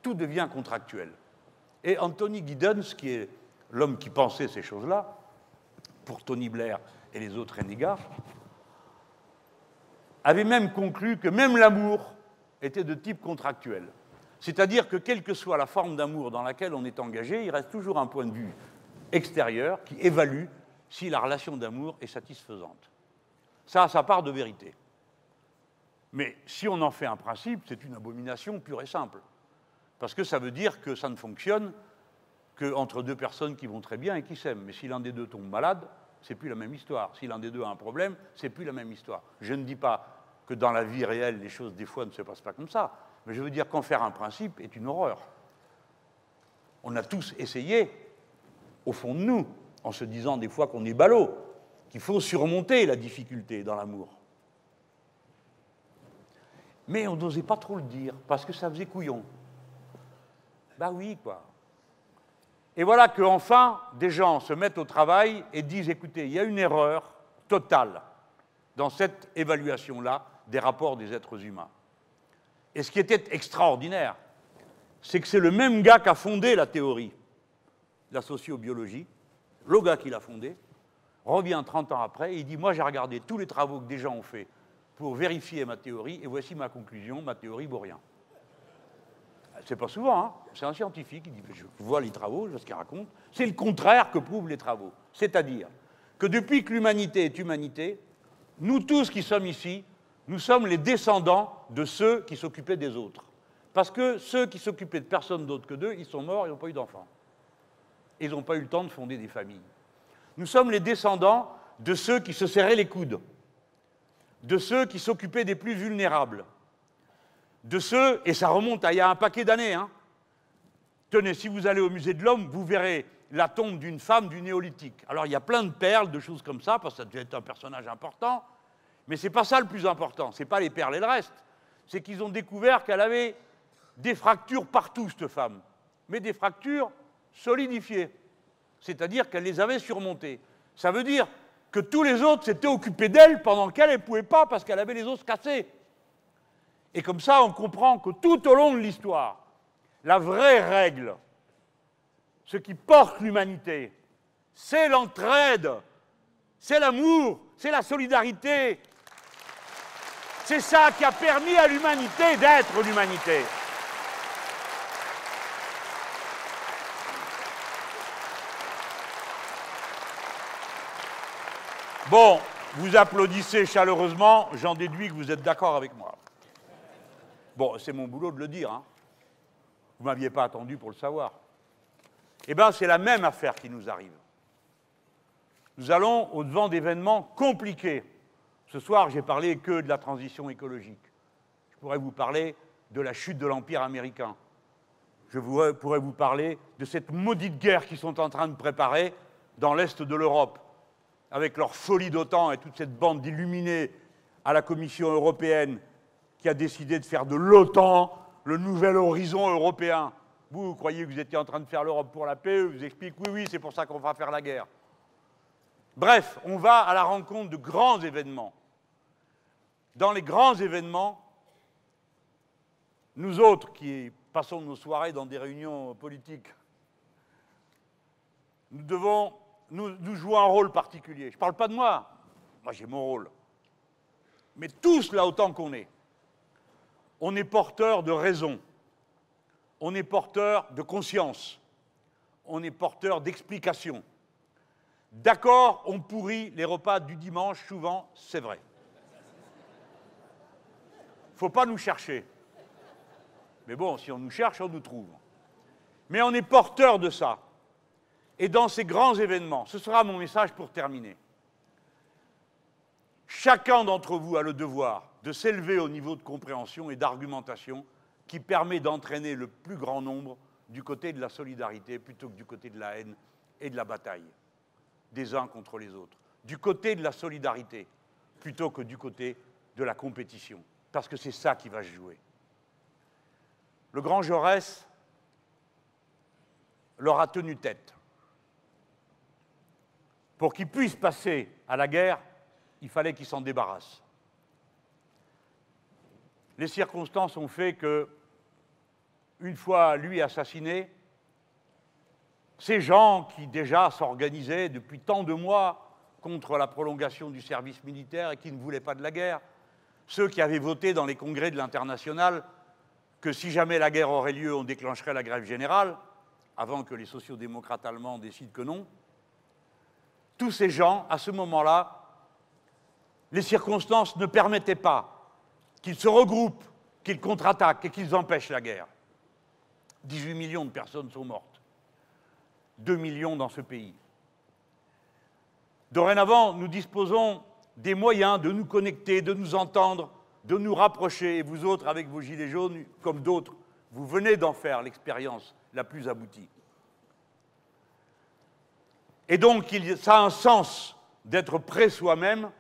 A: tout devient contractuel. Et Anthony Giddens, qui est l'homme qui pensait ces choses-là, pour Tony Blair et les autres renégats, avait même conclu que même l'amour était de type contractuel. C'est-à-dire que quelle que soit la forme d'amour dans laquelle on est engagé, il reste toujours un point de vue extérieur qui évalue si la relation d'amour est satisfaisante. Ça a sa part de vérité. Mais si on en fait un principe, c'est une abomination pure et simple. Parce que ça veut dire que ça ne fonctionne qu'entre deux personnes qui vont très bien et qui s'aiment. Mais si l'un des deux tombe malade, c'est plus la même histoire. Si l'un des deux a un problème, c'est plus la même histoire. Je ne dis pas que dans la vie réelle, les choses, des fois, ne se passent pas comme ça. Mais je veux dire qu'en faire un principe est une horreur. On a tous essayé, au fond de nous, en se disant des fois qu'on est ballot, qu'il faut surmonter la difficulté dans l'amour. Mais on n'osait pas trop le dire, parce que ça faisait couillon. Bah oui, quoi. Et voilà qu'enfin, des gens se mettent au travail et disent, écoutez, il y a une erreur totale dans cette évaluation-là des rapports des êtres humains. Et ce qui était extraordinaire, c'est que c'est le même gars qui a fondé la théorie, la sociobiologie, le gars qui l'a fondé, revient 30 ans après et il dit, moi j'ai regardé tous les travaux que des gens ont faits pour vérifier ma théorie, et voici ma conclusion, ma théorie rien. c'est pas souvent, hein. c'est un scientifique qui dit Je vois les travaux, je vois ce qu'il raconte. C'est le contraire que prouvent les travaux. C'est-à-dire que depuis que l'humanité est humanité, nous tous qui sommes ici, nous sommes les descendants de ceux qui s'occupaient des autres. Parce que ceux qui s'occupaient de personne d'autre que d'eux, ils sont morts, ils n'ont pas eu d'enfants. Ils n'ont pas eu le temps de fonder des familles. Nous sommes les descendants de ceux qui se serraient les coudes, de ceux qui s'occupaient des plus vulnérables, de ceux, et ça remonte à il y a un paquet d'années, hein. tenez, si vous allez au musée de l'homme, vous verrez la tombe d'une femme du néolithique. Alors il y a plein de perles, de choses comme ça, parce que ça devait être un personnage important, mais ce n'est pas ça le plus important, ce n'est pas les perles et le reste, c'est qu'ils ont découvert qu'elle avait des fractures partout, cette femme, mais des fractures solidifiées, c'est-à-dire qu'elle les avait surmontées. Ça veut dire que tous les autres s'étaient occupés d'elle pendant qu'elle ne pouvait pas parce qu'elle avait les os cassés. Et comme ça, on comprend que tout au long de l'histoire, la vraie règle, ce qui porte l'humanité, c'est l'entraide, c'est l'amour, c'est la solidarité. C'est ça qui a permis à l'humanité d'être l'humanité. Bon, vous applaudissez chaleureusement, j'en déduis que vous êtes d'accord avec moi. Bon, c'est mon boulot de le dire. Hein. Vous ne m'aviez pas attendu pour le savoir. Eh bien, c'est la même affaire qui nous arrive. Nous allons au-devant d'événements compliqués. Ce soir, j'ai parlé que de la transition écologique. Je pourrais vous parler de la chute de l'Empire américain. Je pourrais vous parler de cette maudite guerre qu'ils sont en train de préparer dans l'Est de l'Europe, avec leur folie d'OTAN et toute cette bande d'illuminés à la Commission européenne qui a décidé de faire de l'OTAN le nouvel horizon européen. Vous, vous croyez que vous étiez en train de faire l'Europe pour la paix, vous explique oui, oui, c'est pour ça qu'on va faire la guerre. Bref, on va à la rencontre de grands événements. Dans les grands événements, nous autres qui passons nos soirées dans des réunions politiques, nous devons nous, jouer un rôle particulier. Je ne parle pas de moi, moi j'ai mon rôle. Mais tous là autant qu'on est on est porteur de raison, on est porteur de conscience, on est porteur d'explication. D'accord, on pourrit les repas du dimanche, souvent, c'est vrai. Il ne faut pas nous chercher. Mais bon, si on nous cherche, on nous trouve. Mais on est porteur de ça. Et dans ces grands événements, ce sera mon message pour terminer. Chacun d'entre vous a le devoir de s'élever au niveau de compréhension et d'argumentation qui permet d'entraîner le plus grand nombre du côté de la solidarité plutôt que du côté de la haine et de la bataille des uns contre les autres. Du côté de la solidarité plutôt que du côté de la compétition. Parce que c'est ça qui va se jouer. Le grand Jaurès leur a tenu tête. Pour qu'ils puissent passer à la guerre, il fallait qu'ils s'en débarrassent les circonstances ont fait que, une fois lui assassiné, ces gens qui déjà s'organisaient depuis tant de mois contre la prolongation du service militaire et qui ne voulaient pas de la guerre, ceux qui avaient voté dans les congrès de l'international que si jamais la guerre aurait lieu, on déclencherait la grève générale, avant que les sociodémocrates allemands décident que non, tous ces gens, à ce moment-là, les circonstances ne permettaient pas qu'ils se regroupent, qu'ils contre-attaquent et qu'ils empêchent la guerre. 18 millions de personnes sont mortes. 2 millions dans ce pays. Dorénavant, nous disposons des moyens de nous connecter, de nous entendre, de nous rapprocher. Et vous autres, avec vos gilets jaunes, comme d'autres, vous venez d'en faire l'expérience la plus aboutie. Et donc, ça a un sens d'être prêt soi-même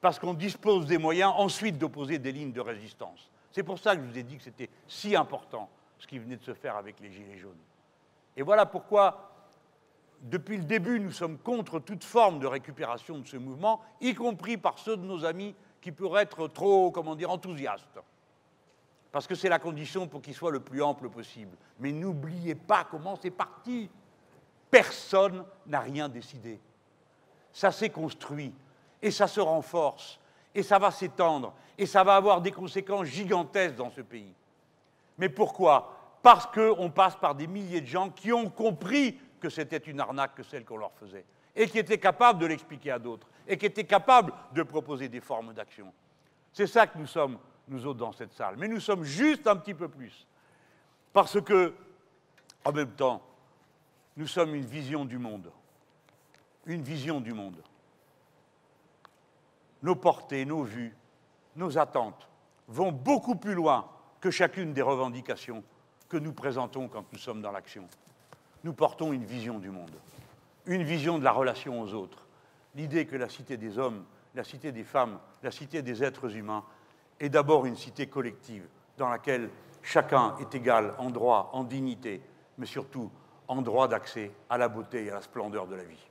A: parce qu'on dispose des moyens ensuite d'opposer des lignes de résistance. C'est pour ça que je vous ai dit que c'était si important ce qui venait de se faire avec les Gilets jaunes. Et voilà pourquoi, depuis le début, nous sommes contre toute forme de récupération de ce mouvement, y compris par ceux de nos amis qui pourraient être trop, comment dire, enthousiastes. Parce que c'est la condition pour qu'il soit le plus ample possible. Mais n'oubliez pas comment c'est parti. Personne n'a rien décidé. Ça s'est construit et ça se renforce, et ça va s'étendre, et ça va avoir des conséquences gigantesques dans ce pays. Mais pourquoi? Parce qu'on passe par des milliers de gens qui ont compris que c'était une arnaque que celle qu'on leur faisait, et qui étaient capables de l'expliquer à d'autres, et qui étaient capables de proposer des formes d'action. C'est ça que nous sommes, nous autres, dans cette salle. Mais nous sommes juste un petit peu plus. Parce que, en même temps, nous sommes une vision du monde. Une vision du monde. Nos portées, nos vues, nos attentes vont beaucoup plus loin que chacune des revendications que nous présentons quand nous sommes dans l'action. Nous portons une vision du monde, une vision de la relation aux autres, l'idée que la cité des hommes, la cité des femmes, la cité des êtres humains est d'abord une cité collective dans laquelle chacun est égal en droit, en dignité, mais surtout en droit d'accès à la beauté et à la splendeur de la vie.